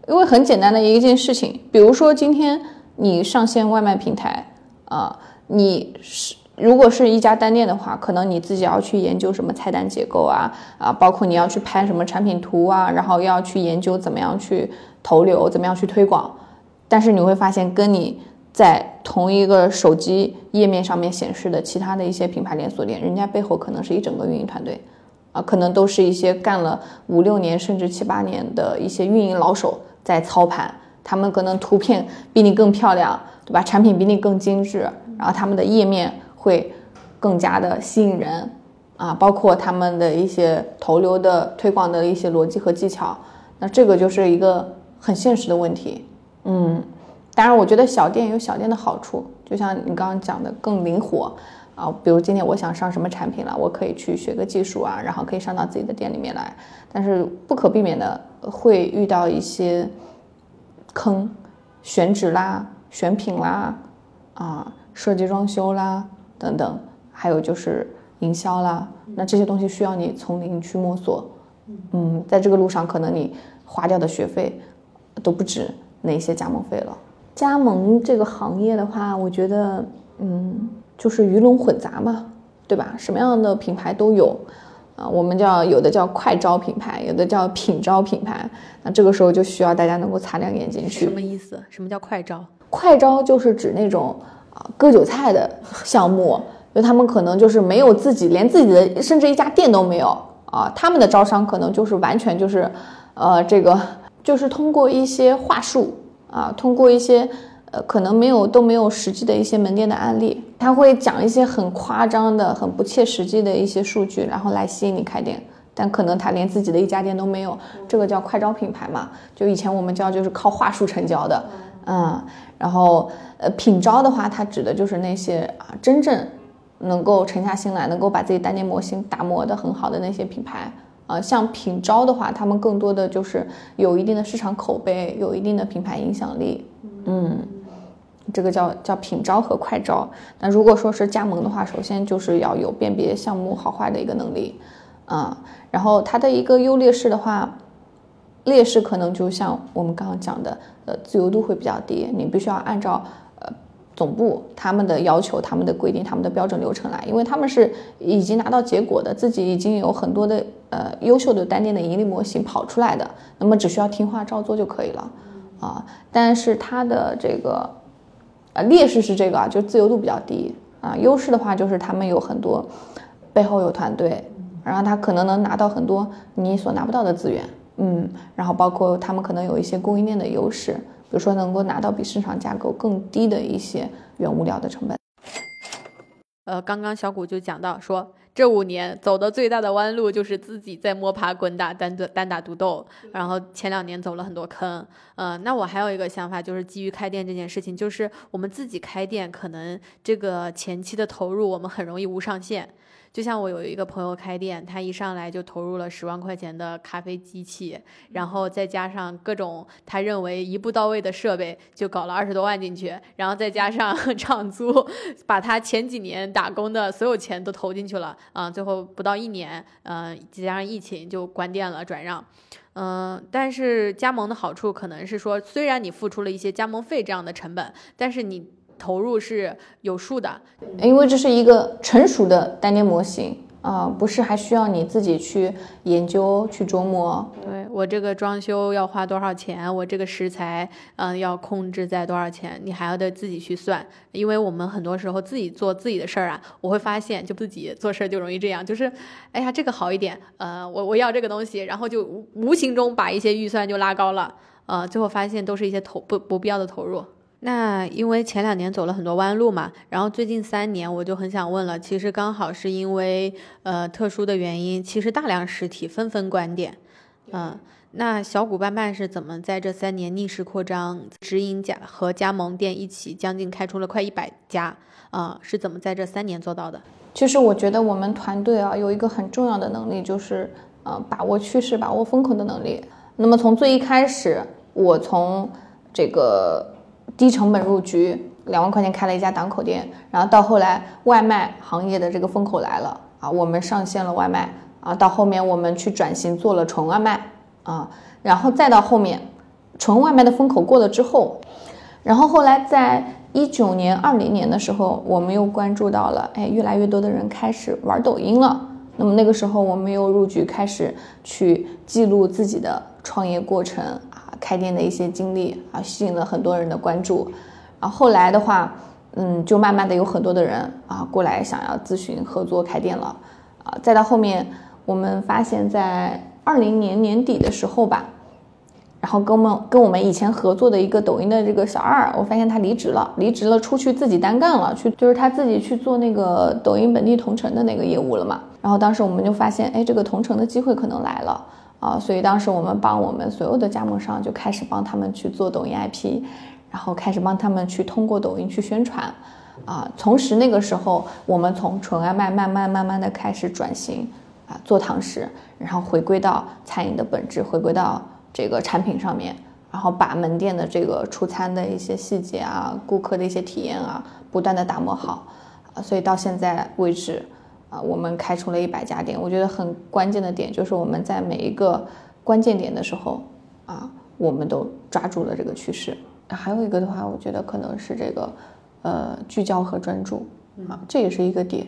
因为很简单的一件事情，比如说今天你上线外卖平台啊，你是。如果是一家单店的话，可能你自己要去研究什么菜单结构啊啊，包括你要去拍什么产品图啊，然后要去研究怎么样去投流，怎么样去推广。但是你会发现，跟你在同一个手机页面上面显示的其他的一些品牌连锁店，人家背后可能是一整个运营团队啊，可能都是一些干了五六年甚至七八年的一些运营老手在操盘。他们可能图片比你更漂亮，对吧？产品比你更精致，然后他们的页面。会更加的吸引人啊，包括他们的一些投流的推广的一些逻辑和技巧，那这个就是一个很现实的问题。嗯，当然，我觉得小店有小店的好处，就像你刚刚讲的，更灵活啊。比如今天我想上什么产品了，我可以去学个技术啊，然后可以上到自己的店里面来。但是不可避免的会遇到一些坑，选址啦、选品啦、啊设计装修啦。等等，还有就是营销啦，那这些东西需要你从零去摸索。嗯，在这个路上，可能你花掉的学费都不止那些加盟费了。加盟这个行业的话，我觉得，嗯，就是鱼龙混杂嘛，对吧？什么样的品牌都有啊。我们叫有的叫快招品牌，有的叫品招品牌。那这个时候就需要大家能够擦亮眼睛去。什么意思？什么叫快招？快招就是指那种。啊割韭菜的项目，就他们可能就是没有自己，连自己的甚至一家店都没有啊，他们的招商可能就是完全就是，呃，这个就是通过一些话术啊，通过一些呃可能没有都没有实际的一些门店的案例，他会讲一些很夸张的、很不切实际的一些数据，然后来吸引你开店。但可能他连自己的一家店都没有，这个叫快招品牌嘛？就以前我们叫就是靠话术成交的，嗯，然后呃品招的话，它指的就是那些啊真正能够沉下心来，能够把自己单店模型打磨得很好的那些品牌。呃，像品招的话，他们更多的就是有一定的市场口碑，有一定的品牌影响力，嗯，这个叫叫品招和快招。那如果说是加盟的话，首先就是要有辨别项目好坏的一个能力，啊、然后它的一个优劣势的话，劣势可能就像我们刚刚讲的，自由度会比较低，你必须要按照呃总部他们的要求、他们的规定、他们的标准流程来，因为他们是已经拿到结果的，自己已经有很多的呃优秀的单店的盈利模型跑出来的，那么只需要听话照做就可以了啊。但是它的这个呃劣势是这个啊，就自由度比较低啊，优势的话就是他们有很多背后有团队，然后他可能能拿到很多你所拿不到的资源。嗯，然后包括他们可能有一些供应链的优势，比如说能够拿到比市场价格更低的一些原物料的成本。呃，刚刚小谷就讲到说，这五年走的最大的弯路就是自己在摸爬滚打、单打单打独斗，然后前两年走了很多坑。呃，那我还有一个想法，就是基于开店这件事情，就是我们自己开店，可能这个前期的投入我们很容易无上限。就像我有一个朋友开店，他一上来就投入了十万块钱的咖啡机器，然后再加上各种他认为一步到位的设备，就搞了二十多万进去，然后再加上 场租，把他前几年打工的所有钱都投进去了，啊、最后不到一年，嗯、再加上疫情就关店了，转让。嗯，但是加盟的好处可能是说，虽然你付出了一些加盟费这样的成本，但是你投入是有数的，因为这是一个成熟的单店模型啊、不是还需要你自己去研究、去琢磨。对我这个装修要花多少钱，我这个食材嗯、要控制在多少钱，你还要得自己去算。因为我们很多时候自己做自己的事儿啊，我会发现就自己做事儿就容易这样，就是哎呀这个好一点，呃我我要这个东西，然后就无无形中把一些预算就拉高了，呃最后发现都是一些投不不必要的投入。那因为前两年走了很多弯路嘛，然后最近三年我就很想问了，其实刚好是因为呃特殊的原因，其实大量实体纷纷关店，嗯，那小谷拌拌是怎么在这三年逆势扩张，直营加和加盟店一起，将近开出了快一百家，啊、是怎么在这三年做到的？其实我觉得我们团队啊有一个很重要的能力，就是呃把握趋势、把握风口的能力。那么从最一开始，我从这个低成本入局，两万块钱开了一家档口店，然后到后来外卖行业的这个风口来了啊，我们上线了外卖啊，到后面我们去转型做了纯外卖啊，然后再到后面纯外卖的风口过了之后，然后后来在一九年、二零年的时候，我们又关注到了，哎，越来越多的人开始玩抖音了。那么那个时候，我们又入局，开始去记录自己的创业过程，开店的一些经历啊，吸引了很多人的关注。然后后来的话，嗯，就慢慢的有很多的人啊过来想要咨询合作开店了，啊，再到后面，我们发现，在二零年年底的时候吧，然后跟我们跟我们以前合作的一个抖音的这个小二，我发现他离职了，离职了出去自己单干了，去就是他自己去做那个抖音本地同城的那个业务了嘛。然后当时我们就发现，哎，这个同城的机会可能来了啊，所以当时我们帮我们所有的加盟商就开始帮他们去做抖音 IP，然后开始帮他们去通过抖音去宣传。啊，同时那个时候，我们从纯外卖慢慢慢慢的开始转型，啊，做堂食，然后回归到餐饮的本质，回归到这个产品上面，然后把门店的这个出餐的一些细节啊，顾客的一些体验啊，不断的打磨好，啊，所以到现在为止，啊，我们开出了一百家店。我觉得很关键的点就是我们在每一个关键点的时候，啊，我们都抓住了这个趋势。还有一个的话，我觉得可能是这个，呃，聚焦和专注，啊，这也是一个点。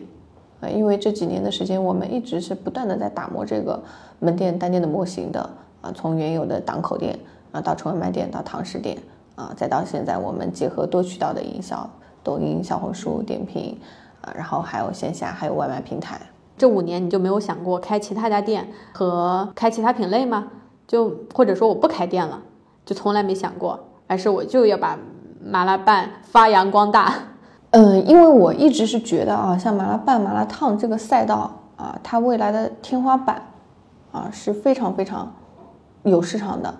呃，因为这几年的时间，我们一直是不断的在打磨这个门店单店的模型的啊，从原有的档口店啊，到纯外卖店，到堂食店啊，再到现在我们结合多渠道的营销，抖音、小红书、点评啊，然后还有线下，还有外卖平台这五年你就没有想过开其他家店和开其他品类吗？就或者说我不开店了，就从来没想过，而是我就要把麻辣拌发扬光大。嗯，因为我一直是觉得啊，像麻辣拌、麻辣烫这个赛道啊，它未来的天花板啊是非常非常有市场的。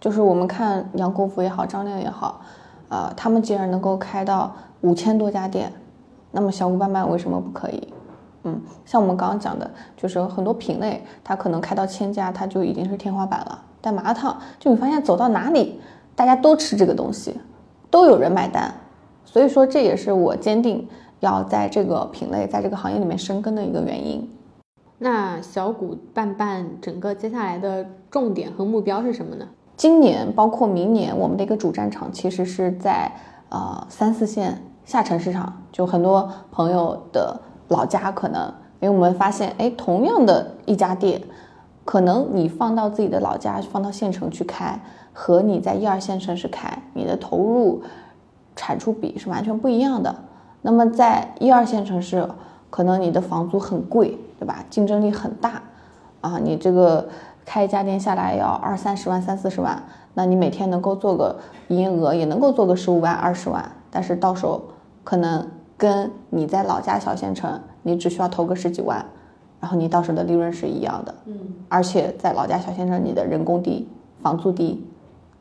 就是我们看杨国福也好，张亮也好，啊，他们既然能够开到五千多家店，那么小骨拌拌为什么不可以？嗯，像我们刚刚讲的，就是很多品类，它可能开到千家，它就已经是天花板了。但麻辣烫，就你发现走到哪里，大家都吃这个东西，都有人买单。所以说，这也是我坚定要在这个品类、在这个行业里面深耕的一个原因。那小骨拌拌整个接下来的重点和目标是什么呢？今年包括明年，我们的一个主战场其实是在呃三四线下沉市场，就很多朋友的老家可能，因为我们发现，哎，同样的一家店，可能你放到自己的老家，放到县城去开，和你在一二线城市开，你的投入产出比是完全不一样的。那么在一二线城市，可能你的房租很贵，对吧？竞争力很大，啊，你这个。开一家店下来要二三十万、三四十万，那你每天能够做个营业额也能够做个十五万、二十万，但是到时候可能跟你在老家小县城，你只需要投个十几万，然后你到时候的利润是一样的。嗯，而且在老家小县城，你的人工低，房租低，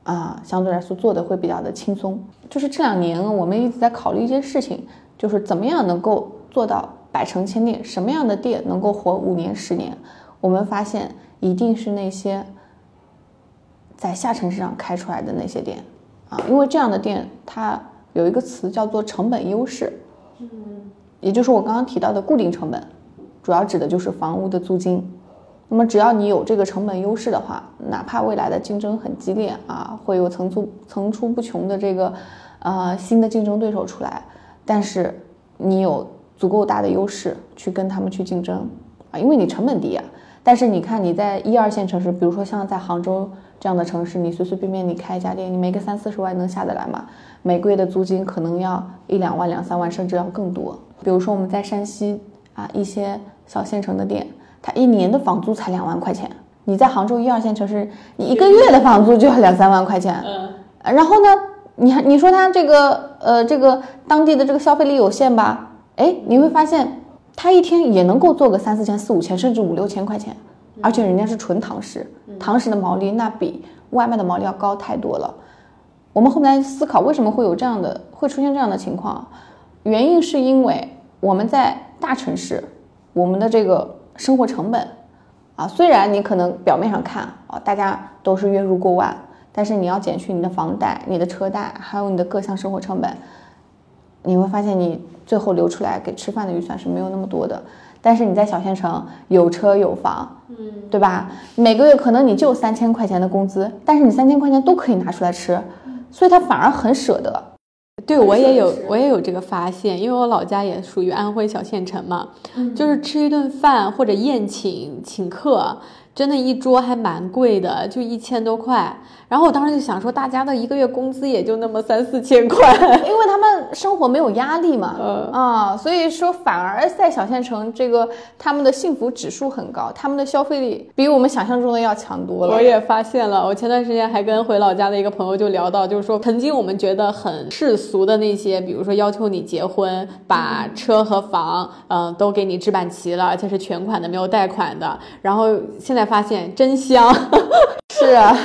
啊，相对来说做的会比较的轻松。就是这两年我们一直在考虑一件事情，就是怎么样能够做到百城千店，什么样的店能够活五年、十年？我们发现。一定是那些在下沉市场开出来的那些店啊，因为这样的店它有一个词叫做成本优势，嗯，也就是我刚刚提到的固定成本，主要指的就是房屋的租金。那么只要你有这个成本优势的话，哪怕未来的竞争很激烈啊，会有层出层出不穷的这个呃新的竞争对手出来，但是你有足够大的优势去跟他们去竞争啊，因为你成本低啊。但是你看，你在一二线城市，比如说像在杭州这样的城市，你随随便便你开一家店，你没个三四十万能下得来吗？每个月的租金可能要一两万、两三万，甚至要更多。比如说我们在山西啊一些小县城的店，它一年的房租才两万块钱。你在杭州一二线城市，你一个月的房租就要两三万块钱。嗯。然后呢，你还你说他这个呃这个当地的这个消费力有限吧？哎，你会发现。他一天也能够做个三四千、四五千，甚至五六千块钱，而且人家是纯堂食，堂食的毛利那比外卖的毛利要高太多了。我们后来思考，为什么会有这样的，会出现这样的情况？原因是因为我们在大城市，我们的这个生活成本啊，虽然你可能表面上看啊，大家都是月入过万，但是你要减去你的房贷、你的车贷，还有你的各项生活成本。你会发现，你最后留出来给吃饭的预算是没有那么多的。但是你在小县城有车有房，嗯，对吧？每个月可能你就三千块钱的工资，但是你三千块钱都可以拿出来吃，所以他反而很舍得。对我也有，我也有这个发现，因为我老家也属于安徽小县城嘛，就是吃一顿饭或者宴请请客。真的，一桌还蛮贵的，就一千多块。然后我当时就想说，大家的一个月工资也就那么三四千块，因为他们生活没有压力嘛，啊，所以说反而在小县城，这个他们的幸福指数很高，他们的消费力比我们想象中的要强多了。我也发现了，我前段时间还跟回老家的一个朋友就聊到，就是说曾经我们觉得很世俗的那些，比如说要求你结婚，把车和房，嗯，都给你置办齐了，而且是全款的，没有贷款的。然后现在发现真香，是啊。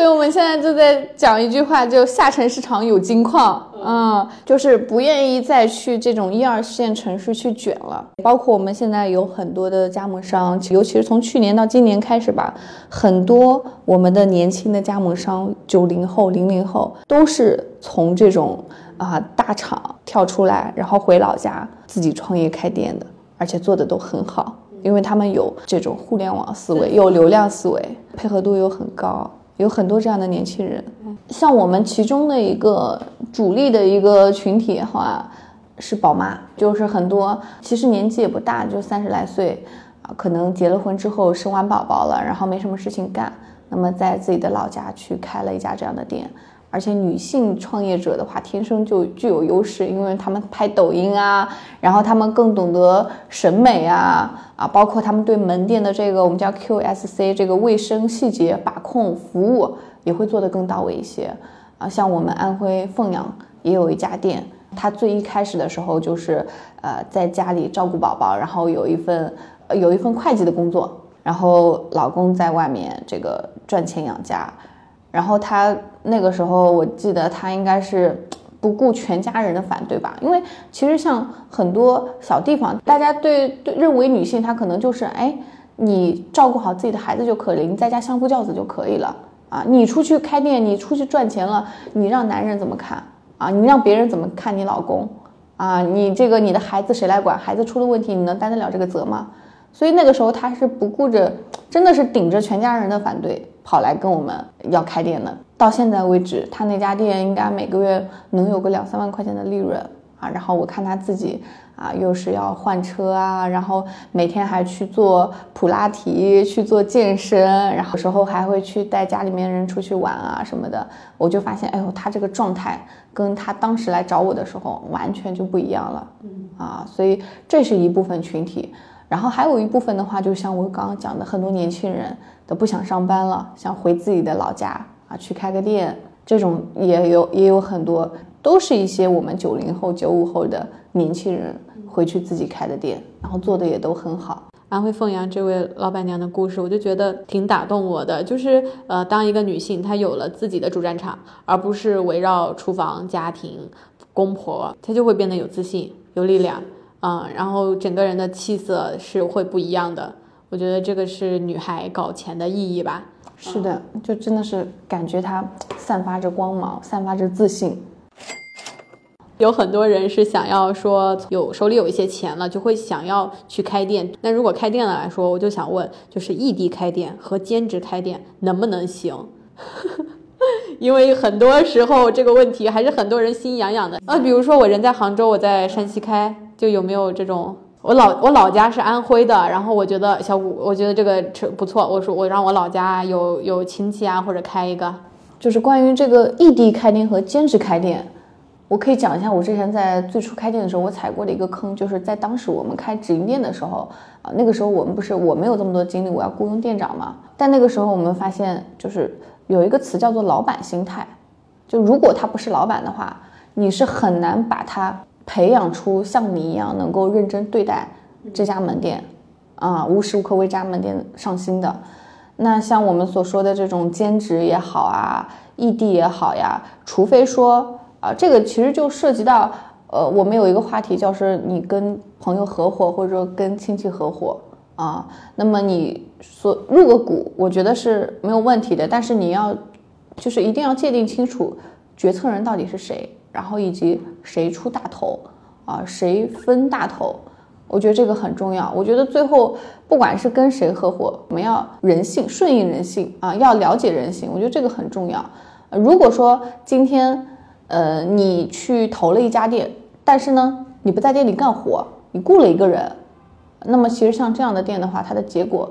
所以我们现在就在讲一句话，就下沉市场有金矿，嗯，就是不愿意再去这种一二线城市去卷了。包括我们现在有很多的加盟商，尤其是从去年到今年开始吧，很多我们的年轻的加盟商，九零后、零零后，都是从这种啊大厂跳出来，然后回老家自己创业开店的，而且做的都很好，因为他们有这种互联网思维，有流量思维，配合度又很高。有很多这样的年轻人，像我们其中的一个主力的一个群体的话，是宝妈，就是很多其实年纪也不大，就三十来岁啊，可能结了婚之后生完宝宝了，然后没什么事情干，那么在自己的老家去开了一家这样的店，而且女性创业者的话，天生就具有优势，因为他们拍抖音啊，然后他们更懂得审美啊，啊，包括他们对门店的这个我们叫 QSC 这个卫生细节把控服务也会做得更到位一些啊。像我们安徽凤阳也有一家店，他最一开始的时候就是呃在家里照顾宝宝，然后有一份有一份会计的工作，然后老公在外面这个赚钱养家。然后他那个时候，我记得他应该是不顾全家人的反对吧？因为其实像很多小地方，大家对对认为女性她可能就是哎，你照顾好自己的孩子就可以，你在家相夫教子就可以了啊。你出去开店，你出去赚钱了，你让男人怎么看啊？你让别人怎么看你老公啊？你这个你的孩子谁来管？孩子出了问题，你能担得了这个责吗？所以那个时候他是不顾着，真的是顶着全家人的反对。跑来跟我们要开店的，到现在为止，他那家店应该每个月能有个两三万块钱的利润啊。然后我看他自己啊，又是要换车啊，然后每天还去做普拉提，去做健身，然后有时候还会去带家里面人出去玩啊什么的。我就发现，哎呦，他这个状态跟他当时来找我的时候完全就不一样了，啊，所以这是一部分群体。然后还有一部分的话，就像我刚刚讲的，很多年轻人都不想上班了，想回自己的老家啊，去开个店，这种也有也有很多，都是一些我们九零后、九五后的年轻人回去自己开的店，然后做的也都很好。安徽凤阳这位老板娘的故事，我就觉得挺打动我的，就是呃，当一个女性她有了自己的主战场，而不是围绕厨房、家庭、公婆，她就会变得有自信、有力量。啊，然后整个人的气色是会不一样的。我觉得这个是女孩搞钱的意义吧。是的，就真的是感觉她散发着光芒，散发着自信。有很多人是想要说有手里有一些钱了，就会想要去开店。那如果开店了来说，我就想问，就是异地开店和兼职开店能不能行？因为很多时候这个问题还是很多人心痒痒的。呃，比如说我人在杭州，我在山西开。就有没有这种？我老我老家是安徽的，然后我觉得小谷，我觉得这个车不错。我说我让我老家有有亲戚啊，或者开一个，就是关于这个异地开店和兼职开店，我可以讲一下我之前在最初开店的时候我踩过的一个坑，就是在当时我们开直营店的时候啊，那个时候我们不是我没有这么多精力，我要雇佣店长嘛。但那个时候我们发现，就是有一个词叫做老板心态，就如果他不是老板的话，你是很难把他。培养出像你一样能够认真对待这家门店，啊，无时无刻为这家门店上心的。那像我们所说的这种兼职也好啊，异地也好呀，除非说啊，这个其实就涉及到，呃，我们有一个话题，就是你跟朋友合伙或者说跟亲戚合伙啊，那么你所入个股，我觉得是没有问题的，但是你要就是一定要界定清楚决策人到底是谁。然后以及谁出大头啊，谁分大头，我觉得这个很重要。我觉得最后不管是跟谁合伙，我们要人性，顺应人性啊，要了解人性，我觉得这个很重要。如果说今天呃你去投了一家店，但是呢你不在店里干活，你雇了一个人，那么其实像这样的店的话，它的结果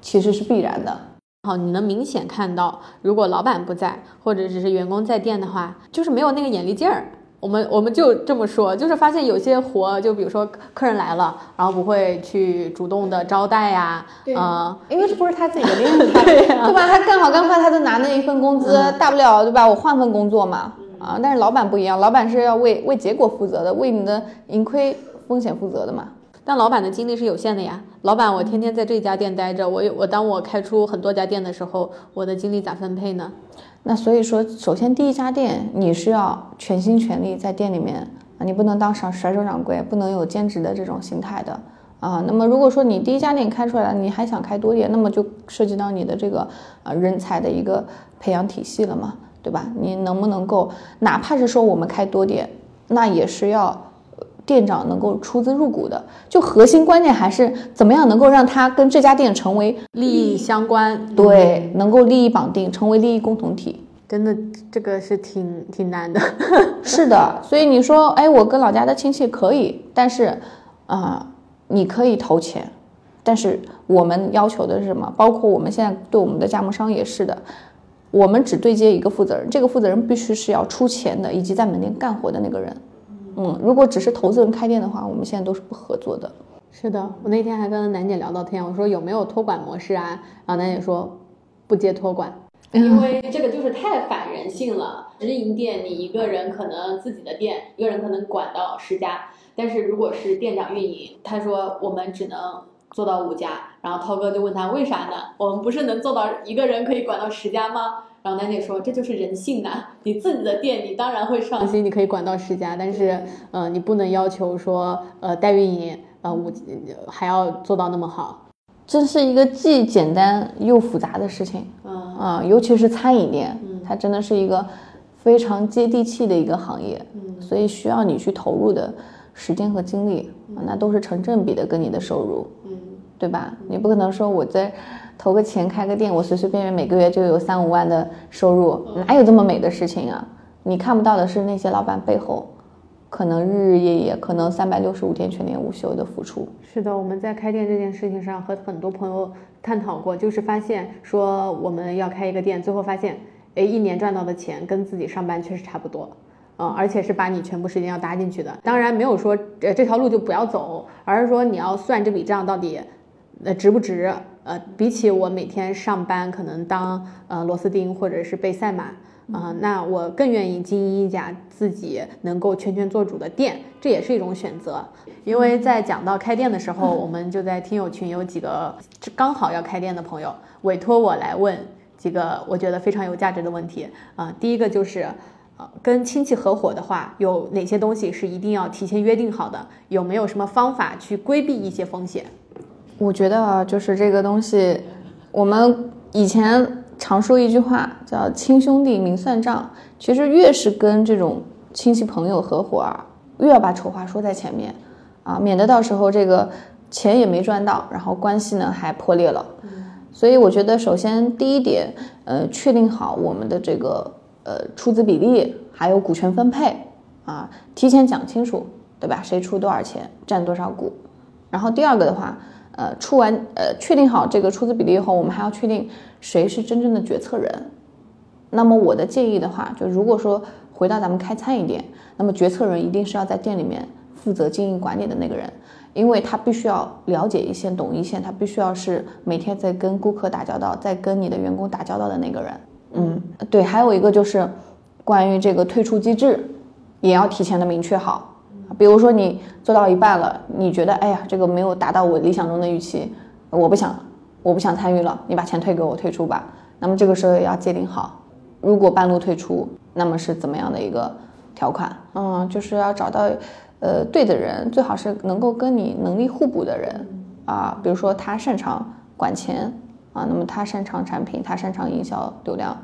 其实是必然的。好，你能明显看到，如果老板不在，或者只是员工在店的话，就是没有那个眼力劲儿。我们我们就这么说，就是发现有些活，就比如说客人来了，然后不会去主动的招待呀，啊，因为这不是他自己的 店，对吧？他干好干坏，他都拿那一份工资，大不了对吧？我换份工作嘛，啊，但是老板不一样，老板是要为为结果负责的，为你的盈亏风险负责的嘛。但老板的精力是有限的呀，老板，我天天在这家店待着，我我当我开出很多家店的时候，我的精力咋分配呢？那所以说，首先第一家店你是要全心全力在店里面啊，你不能当甩甩手掌柜，不能有兼职的这种心态的啊。那么如果说你第一家店开出来了，你还想开多点，那么就涉及到你的这个呃人才的一个培养体系了嘛，对吧？你能不能够，哪怕是说我们开多点，那也是要。店长能够出资入股的，就核心关键还是怎么样能够让他跟这家店成为利益相关，对，能够利益绑定，成为利益共同体。真的，这个是挺挺难的。是的，所以你说，哎，我跟老家的亲戚可以，但是，啊，你可以投钱，但是我们要求的是什么？包括我们现在对我们的加盟商也是的，我们只对接一个负责人，这个负责人必须是要出钱的，以及在门店干活的那个人。嗯，如果只是投资人开店的话，我们现在都是不合作的。是的，我那天还跟楠姐聊到天，我说有没有托管模式啊？然后楠姐说不接托管，因为这个就是太反人性了。直营店你一个人可能自己的店，一个人可能管到十家，但是如果是店长运营，他说我们只能做到五家，然后涛哥就问他为啥呢？我们不是能做到一个人可以管到十家吗？然后楠姐说这就是人性呐，你自己的店你当然会上心，你可以管到十家，但是呃你不能要求说呃代运营呃我还要做到那么好。这是一个既简单又复杂的事情，嗯啊、尤其是餐饮店，嗯它真的是一个非常接地气的一个行业，嗯所以需要你去投入的时间和精力，啊那都是成正比的跟你的收入，嗯对吧？你不可能说我在投个钱开个店，我随随便便每个月就有三五万的收入，哪有这么美的事情啊？你看不到的是那些老板背后，可能日日夜夜，可能三百六十五天全年无休的付出。是的，我们在开店这件事情上和很多朋友探讨过，就是发现说我们要开一个店，最后发现，哎，一年赚到的钱跟自己上班确实差不多，嗯，而且是把你全部时间要搭进去的。当然没有说呃这条路就不要走，而是说你要算这笔账到底，呃值不值？呃，比起我每天上班可能当呃螺丝钉或者是备赛马。啊、那我更愿意经营一家自己能够全权做主的店，这也是一种选择。因为在讲到开店的时候，我们就在听友群有几个刚好要开店的朋友委托我来问几个我觉得非常有价值的问题啊、第一个就是。呃，跟亲戚合伙的话，有哪些东西是一定要提前约定好的？有没有什么方法去规避一些风险？我觉得啊，就是这个东西，我们以前常说一句话叫“亲兄弟明算账”。其实越是跟这种亲戚朋友合伙啊，越要把丑话说在前面啊，免得到时候这个钱也没赚到，然后关系呢还破裂了。所以我觉得，首先第一点，呃，确定好我们的这个呃出资比例，还有股权分配啊，提前讲清楚，对吧？谁出多少钱，占多少股。然后第二个的话，呃，出完呃确定好这个出资比例以后，我们还要确定谁是真正的决策人。那么我的建议的话，就如果说回到咱们开餐饮店，那么决策人一定是要在店里面负责经营管理的那个人，因为他必须要了解一线、懂一线，他必须要是每天在跟顾客打交道、在跟你的员工打交道的那个人。嗯，对，还有一个就是关于这个退出机制，也要提前的明确好。比如说你做到一半了，你觉得哎呀这个没有达到我理想中的预期，我不想我不想参与了，你把钱退给我退出吧。那么这个时候也要界定好，如果半路退出，那么是怎么样的一个条款？嗯，就是要找到呃对的人，最好是能够跟你能力互补的人啊。比如说他擅长管钱啊，那么他擅长产品，他擅长营销流量。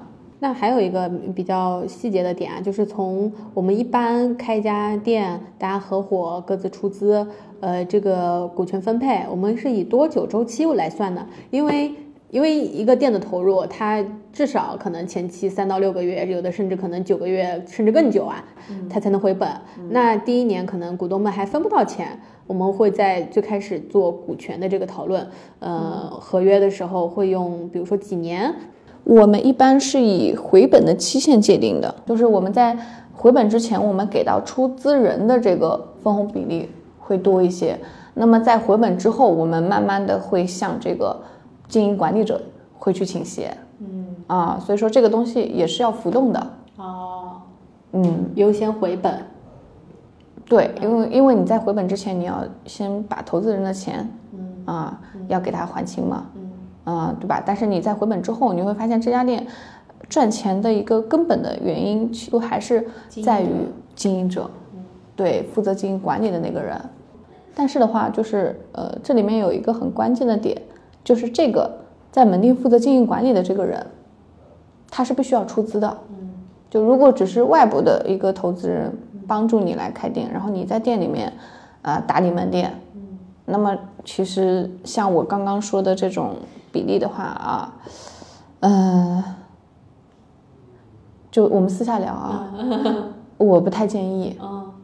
那还有一个比较细节的点啊，就是从我们一般开一家店，大家合伙各自出资，呃，这个股权分配，我们是以多久周期来算的？因为因为一个店的投入，它至少可能前期三到六个月，有的甚至可能九个月，甚至更久啊，它才能回本。那第一年可能股东们还分不到钱，我们会在最开始做股权的这个讨论，呃，合约的时候会用，比如说几年。我们一般是以回本的期限界定的，就是我们在回本之前，我们给到出资人的这个分红比例会多一些。那么在回本之后，我们慢慢的会向这个经营管理者会去倾斜。嗯啊，所以说这个东西也是要浮动的。哦，嗯，优先回本。对，因为因为你在回本之前，你要先把投资人的钱，嗯啊，要给他还清嘛。嗯啊、对吧？但是你在回本之后，你会发现这家店赚钱的一个根本的原因，其实还是在于经营者，对负责经营管理的那个人。但是的话，就是呃，这里面有一个很关键的点，就是这个在门店负责经营管理的这个人，他是必须要出资的。就如果只是外部的一个投资人帮助你来开店，然后你在店里面，呃，打理门店，那么其实像我刚刚说的这种比例的话啊，呃、就我们私下聊啊，我不太建议。嗯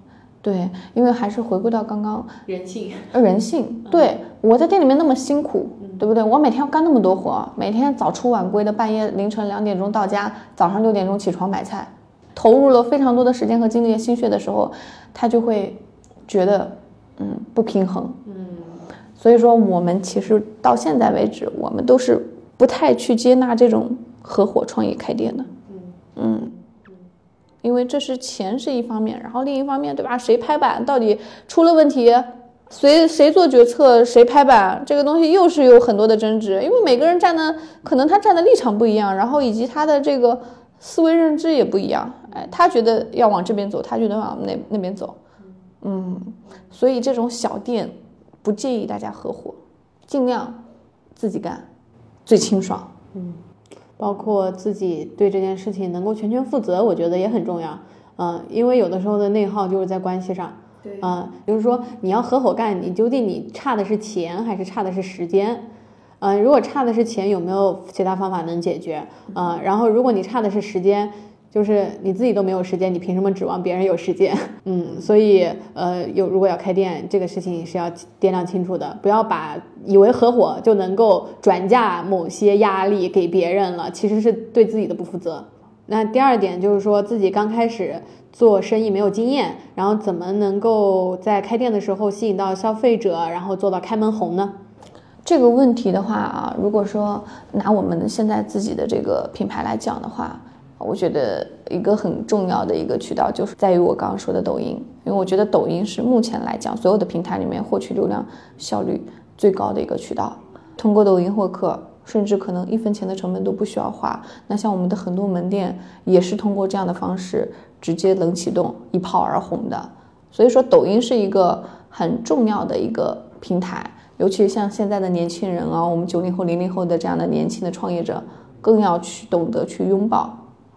对，因为还是回归到刚刚人性。呃人性。对我在店里面那么辛苦，对不对？我每天要干那么多活，每天早出晚归的，半夜凌晨两点钟到家，早上六点钟起床买菜，投入了非常多的时间和精力和心血的时候，他就会觉得嗯不平衡。嗯，所以说，我们其实到现在为止，我们都是不太去接纳这种合伙创业开店的。嗯，因为这是钱是一方面，然后另一方面，对吧？谁拍板到底出了问题，谁谁做决策，谁拍板，这个东西又是有很多的争执，因为每个人站的可能他站的立场不一样，然后以及他的这个思维认知也不一样。哎，他觉得要往这边走，他觉得往那那边走。嗯，所以这种小店不建议大家合伙，尽量自己干，最清爽。嗯包括自己对这件事情能够全权负责，我觉得也很重要。嗯，因为有的时候的内耗就是在关系上。对嗯，就是说你要合伙干，你究竟你差的是钱还是差的是时间？嗯，如果差的是钱，有没有其他方法能解决？嗯，然后如果你差的是时间，就是你自己都没有时间，你凭什么指望别人有时间？嗯，所以呃，有如果要开店，这个事情是要掂量清楚的，不要把以为合伙就能够转嫁某些压力给别人了，其实是对自己的不负责。那第二点就是说自己刚开始做生意没有经验，然后怎么能够在开店的时候吸引到消费者，然后做到开门红呢？这个问题的话啊，如果说拿我们现在自己的这个品牌来讲的话，我觉得一个很重要的一个渠道就是在于我刚刚说的抖音，因为我觉得抖音是目前来讲所有的平台里面获取流量效率最高的一个渠道。通过抖音获客，甚至可能一分钱的成本都不需要花。那像我们的很多门店也是通过这样的方式直接冷启动，一炮而红的。所以说，抖音是一个很重要的一个平台。尤其像现在的年轻人啊，我们九零后、零零后的这样的年轻的创业者，更要去懂得去拥抱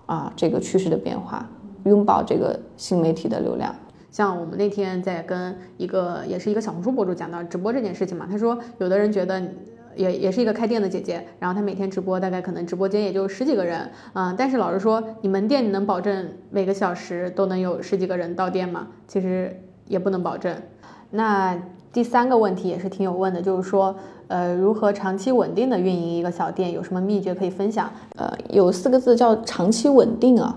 啊这个趋势的变化，拥抱这个新媒体的流量。像我们那天在跟一个也是一个小红书博主讲到直播这件事情嘛，他说有的人觉得。也也是一个开店的姐姐，然后她每天直播，大概可能直播间也就十几个人，嗯，但是老实说，你门店你能保证每个小时都能有十几个人到店吗？其实也不能保证。那第三个问题也是挺有问的，就是说，呃，如何长期稳定的运营一个小店，有什么秘诀可以分享？呃，有四个字叫长期稳定啊。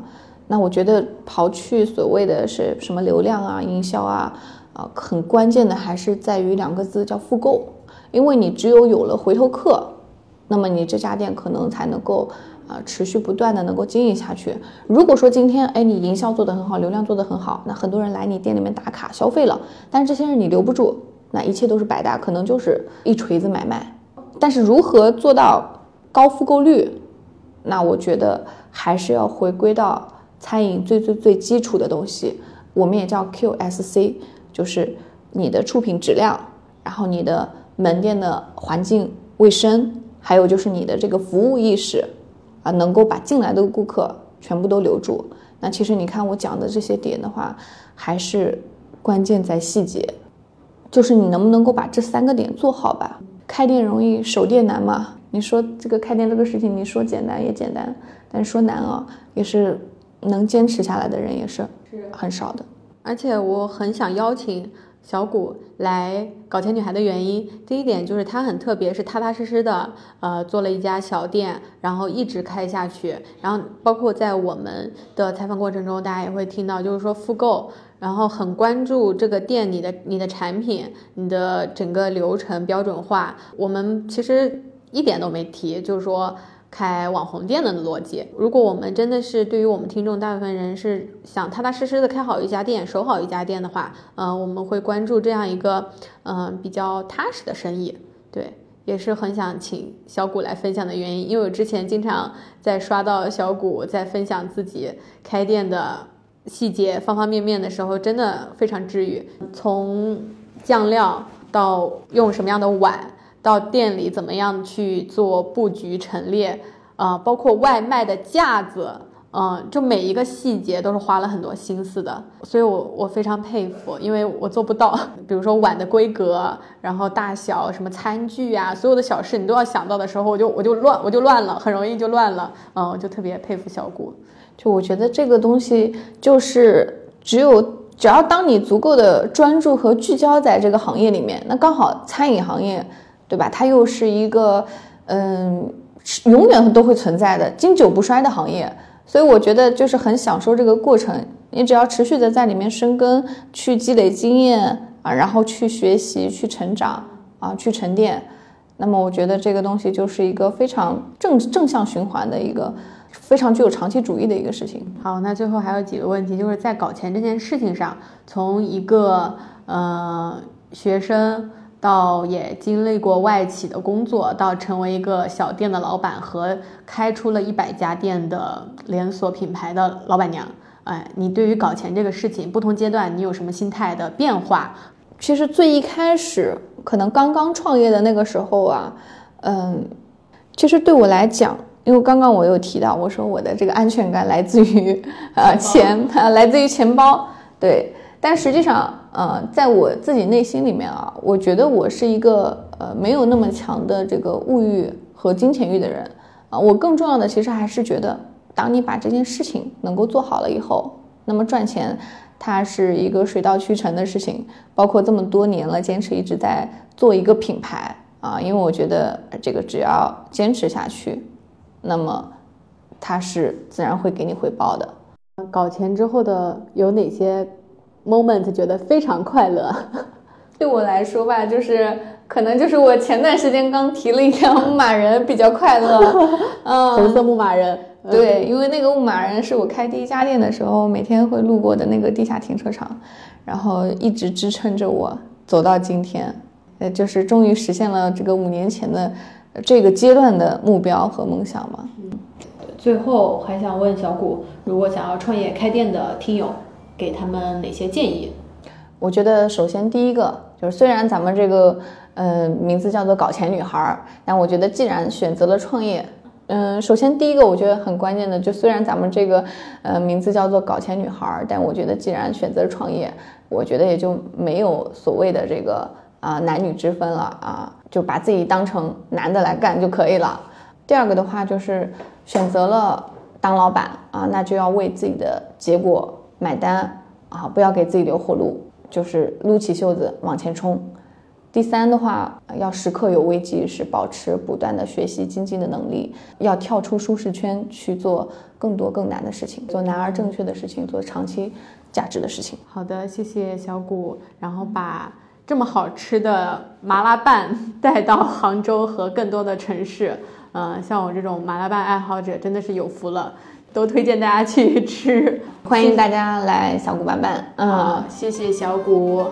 那我觉得刨去所谓的是什么流量啊、营销啊，啊、很关键的还是在于两个字叫复购。因为你只有有了回头客，那么你这家店可能才能够啊、持续不断的能够经营下去。如果说今天哎你营销做得很好，流量做得很好，那很多人来你店里面打卡消费了，但是这些人你留不住，那一切都是白搭，可能就是一锤子买卖。但是如何做到高复购率，那我觉得还是要回归到餐饮最最最基础的东西，我们也叫 QSC，就是你的出品质量，然后你的门店的环境卫生，还有就是你的这个服务意识，啊，能够把进来的顾客全部都留住。那其实你看我讲的这些点的话，还是关键在细节，就是你能不能够把这三个点做好吧。开店容易，守店难嘛。你说这个开店这个事情，你说简单也简单，但说难啊，也是能坚持下来的人也是很少的。而且我很想邀请小谷来搞钱女孩的原因，第一点就是她很特别，是踏踏实实的，呃，做了一家小店，然后一直开下去。然后包括在我们的采访过程中，大家也会听到，就是说复购，然后很关注这个店你的你的产品、你的整个流程标准化。我们其实一点都没提，就是说。开网红店的逻辑，如果我们真的是对于我们听众大部分人是想踏踏实实的开好一家店、守好一家店的话，呃，我们会关注这样一个嗯、比较踏实的生意，对，也是很想请小谷来分享的原因，因为我之前经常在刷到小谷在分享自己开店的细节方方面面的时候，真的非常治愈，从酱料到用什么样的碗。到店里怎么样去做布局陈列，呃，包括外卖的架子，嗯、就每一个细节都是花了很多心思的，所以我我非常佩服，因为我做不到。比如说碗的规格，然后大小，什么餐具啊，所有的小事你都要想到的时候，我就我就乱我就乱了，很容易就乱了，嗯，我就特别佩服小谷。就我觉得这个东西就是只有只要当你足够的专注和聚焦在这个行业里面，那刚好餐饮行业，对吧？它又是一个嗯，永远都会存在的经久不衰的行业，所以我觉得就是很享受这个过程。你只要持续的在里面生根，去积累经验啊，然后去学习、去成长啊、去沉淀，那么我觉得这个东西就是一个非常正正向循环的一个非常具有长期主义的一个事情。好，那最后还有几个问题，就是在搞钱这件事情上，从一个呃学生到也经历过外企的工作，到成为一个小店的老板和开出了一百家店的连锁品牌的老板娘。哎，你对于搞钱这个事情，不同阶段你有什么心态的变化？其实最一开始，可能刚刚创业的那个时候啊，嗯，其实对我来讲，因为刚刚我有提到，我说我的这个安全感来自于呃钱，啊，来自于钱包，对。但实际上，呃，在我自己内心里面啊，我觉得我是一个呃没有那么强的这个物欲和金钱欲的人啊。我更重要的其实还是觉得，当你把这件事情能够做好了以后，那么赚钱它是一个水到渠成的事情。包括这么多年了，坚持一直在做一个品牌啊，因为我觉得这个只要坚持下去，那么它是自然会给你回报的。搞钱之后的有哪些 moment 觉得非常快乐？对我来说吧，就是可能就是我前段时间刚提了一辆牧马人，比较快乐。嗯，红色牧马人。对，因为那个牧马人是我开第一家店的时候每天会路过的那个地下停车场，然后一直支撑着我走到今天，呃，就是终于实现了这个五年前的这个阶段的目标和梦想吗？嗯。最后还想问小谷，如果想要创业开店的听友，给他们哪些建议？我觉得首先第一个就是，虽然咱们这个呃名字叫做搞钱女孩儿，但我觉得既然选择了创业，嗯，首先第一个我觉得很关键的，就虽然咱们这个呃名字叫做搞钱女孩儿，但我觉得既然选择创业，我觉得也就没有所谓的这个啊、男女之分了啊，就把自己当成男的来干就可以了。第二个的话就是选择了当老板啊，那就要为自己的结果买单啊，不要给自己留后路，就是撸起袖子往前冲。第三的话，要时刻有危机意识，保持不断的学习精进的能力，要跳出舒适圈去做更多更难的事情，做难而正确的事情，做长期价值的事情。好的，谢谢小谷，然后把这么好吃的麻辣拌带到杭州和更多的城市。嗯、像我这种麻辣拌爱好者真的是有福了，都推荐大家去吃。欢迎大家来小谷拌拌，嗯，，谢谢小谷。